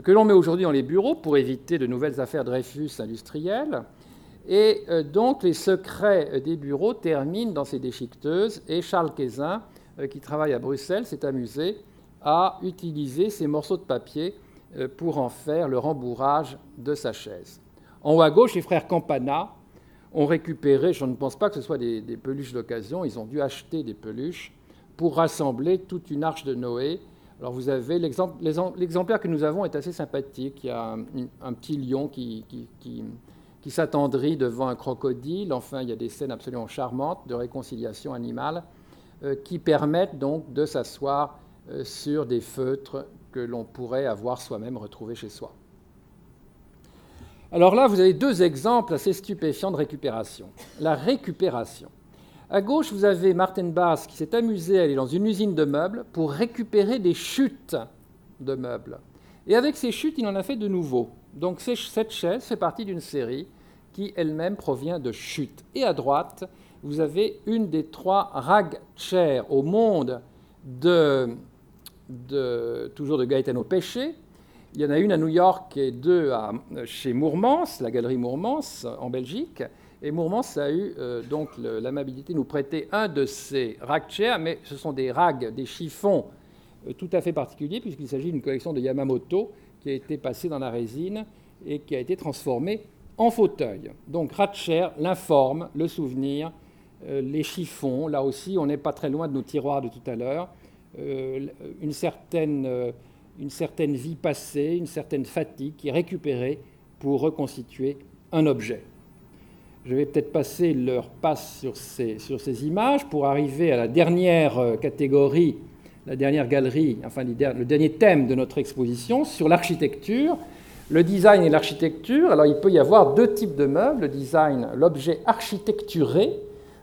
que l'on met aujourd'hui dans les bureaux pour éviter de nouvelles affaires Dreyfus industrielles et euh, donc les secrets des bureaux terminent dans ces déchiqueteuses et Charles Quézin, euh, qui travaille à Bruxelles, s'est amusé à utiliser ces morceaux de papier euh, pour en faire le rembourrage de sa chaise. En haut à gauche, les frères Campana ont récupéré, je ne pense pas que ce soit des, peluches d'occasion, ils ont dû acheter des peluches pour rassembler toute une arche de Noé. Alors vous avez l'exemplaire que nous avons est assez sympathique. Il y a un, petit lion qui, qui s'attendrit devant un crocodile. Enfin, il y a des scènes absolument charmantes de réconciliation animale euh, qui permettent donc de s'asseoir euh, sur des feutres que l'on pourrait avoir soi-même retrouvés chez soi. Alors là, vous avez deux exemples assez stupéfiants de récupération. La récupération. À gauche, vous avez Martin Bass qui s'est amusé à aller dans une usine de meubles pour récupérer des chutes de meubles. Et avec ces chutes, il en a fait de nouveaux. Donc cette chaise fait partie d'une série qui elle-même provient de chutes. Et à droite, vous avez une des trois rag chairs au monde de, toujours de Gaetano Pesce, Il y en a une à New York et deux chez Mourmans, la galerie Mourmans en Belgique. Et Mourmans a eu donc l'amabilité de nous prêter un de ces rag chairs, mais ce sont des rags, des chiffons tout à fait particuliers, puisqu'il s'agit d'une collection de Yamamoto qui a été passée dans la résine et qui a été transformée en fauteuil. Donc Ratcher, l'informe, le souvenir, euh, les chiffons, là aussi on n'est pas très loin de nos tiroirs de tout à l'heure, euh, une, certaine, euh, une certaine vie passée, une certaine fatigue qui est récupérée pour reconstituer un objet. Je vais peut-être passer leur passe sur ces, images pour arriver à la dernière catégorie, la dernière galerie, enfin le dernier thème de notre exposition sur l'architecture le design et l'architecture, alors il peut y avoir deux types de meubles, le design, l'objet architecturé,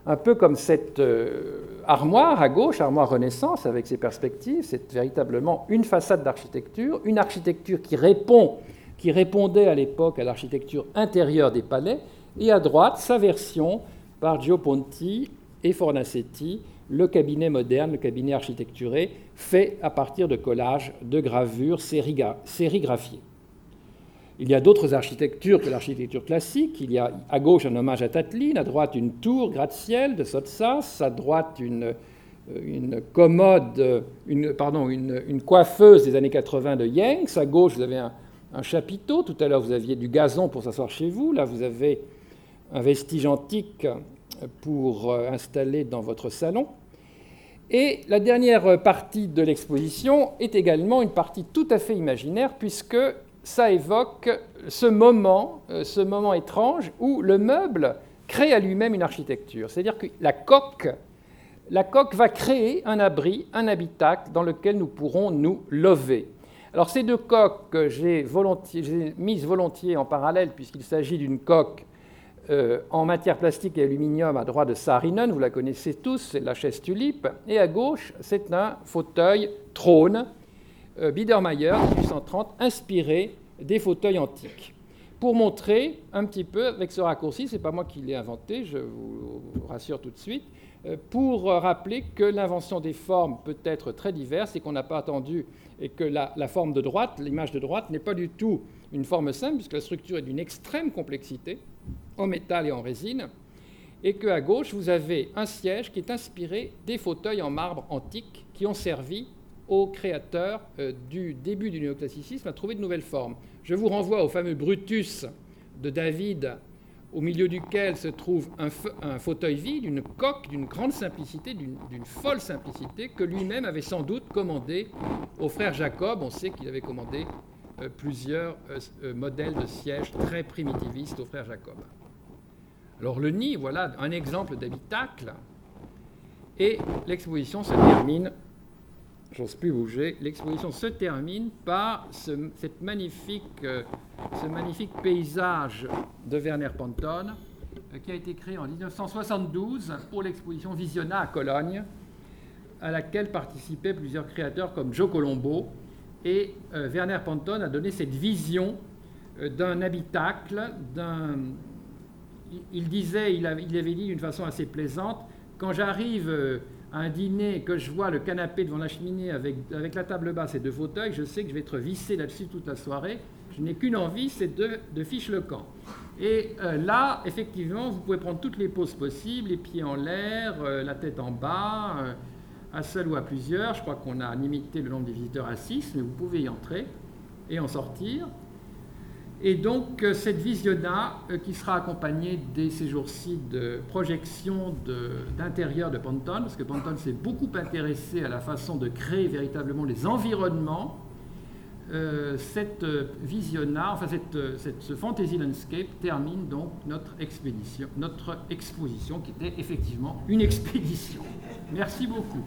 un peu comme cette euh, armoire à gauche, armoire Renaissance avec ses perspectives, c'est véritablement une façade d'architecture, une architecture qui répond, qui répondait à l'époque à l'architecture intérieure des palais, et à droite sa version par Gio Ponti et Fornasetti, le cabinet moderne, le cabinet architecturé, fait à partir de collages, de gravures sérigraphiées. Il y a d'autres architectures que l'architecture classique. Il y a à gauche un hommage à Tatlin, à droite une tour gratte-ciel de Sotsas, à droite une, euh, une commode, pardon, une, coiffeuse des années 80 de Yanks. À gauche, vous avez un, un chapiteau. Tout à l'heure, vous aviez du gazon pour s'asseoir chez vous. Là, vous avez un vestige antique pour euh, installer dans votre salon. Et la dernière partie de l'exposition est également une partie tout à fait imaginaire, puisque ça évoque ce moment, euh, ce moment étrange où le meuble crée à lui-même une architecture. C'est-à-dire que la coque, la coque va créer un abri, un habitacle dans lequel nous pourrons nous lever. Alors ces deux coques que j'ai mises volontiers en parallèle, puisqu'il s'agit d'une coque euh, en matière plastique et aluminium à droite de Saarinen, vous la connaissez tous, c'est la chaise tulipe, et à gauche, c'est un fauteuil trône Biedermeier, 1830, inspiré des fauteuils antiques. Pour montrer un petit peu, avec ce raccourci, ce n'est pas moi qui l'ai inventé, je vous rassure tout de suite, euh, pour rappeler que l'invention des formes peut être très diverse et qu'on n'a pas attendu, et que la, la forme de droite, l'image de droite, n'est pas du tout une forme simple, puisque la structure est d'une extrême complexité, en métal et en résine, et qu'à gauche, vous avez un siège qui est inspiré des fauteuils en marbre antique qui ont servi aux créateurs euh, du début du néoclassicisme à trouver de nouvelles formes. Je vous renvoie au fameux Brutus de David, au milieu duquel se trouve un, fauteuil vide, une coque d'une grande simplicité, d'une folle simplicité, que lui-même avait sans doute commandé au frère Jacob. On sait qu'il avait commandé euh, plusieurs euh, modèles de sièges très primitivistes au frère Jacob. Alors le nid, voilà un exemple d'habitacle. Et l'exposition se termine j'ose plus bouger. L'exposition se termine par ce, euh, magnifique paysage de Werner Pantone euh, qui a été créé en 1972 pour l'exposition Visiona à Cologne, à laquelle participaient plusieurs créateurs comme Joe Colombo. Et euh, Werner Pantone a donné cette vision d'un habitacle. Il, disait, il avait dit d'une façon assez plaisante, quand j'arrive un dîner, que je vois le canapé devant la cheminée avec, la table basse et deux fauteuils, je sais que je vais être vissé là-dessus toute la soirée. Je n'ai qu'une envie, c'est de, de fiche le camp. Et euh, là, effectivement, vous pouvez prendre toutes les poses possibles, les pieds en l'air, euh, la tête en bas, euh, à seul ou à plusieurs. Je crois qu'on a limité le nombre des visiteurs à 6, mais vous pouvez y entrer et en sortir. Et donc euh, cette visionna, euh, qui sera accompagnée dès ces jours-ci de projections d'intérieur de, Pantone, parce que Pantone s'est beaucoup intéressé à la façon de créer véritablement les environnements, euh, cette visionna, enfin cette, ce fantasy landscape termine donc notre expédition, notre exposition qui était effectivement une expédition. Merci beaucoup.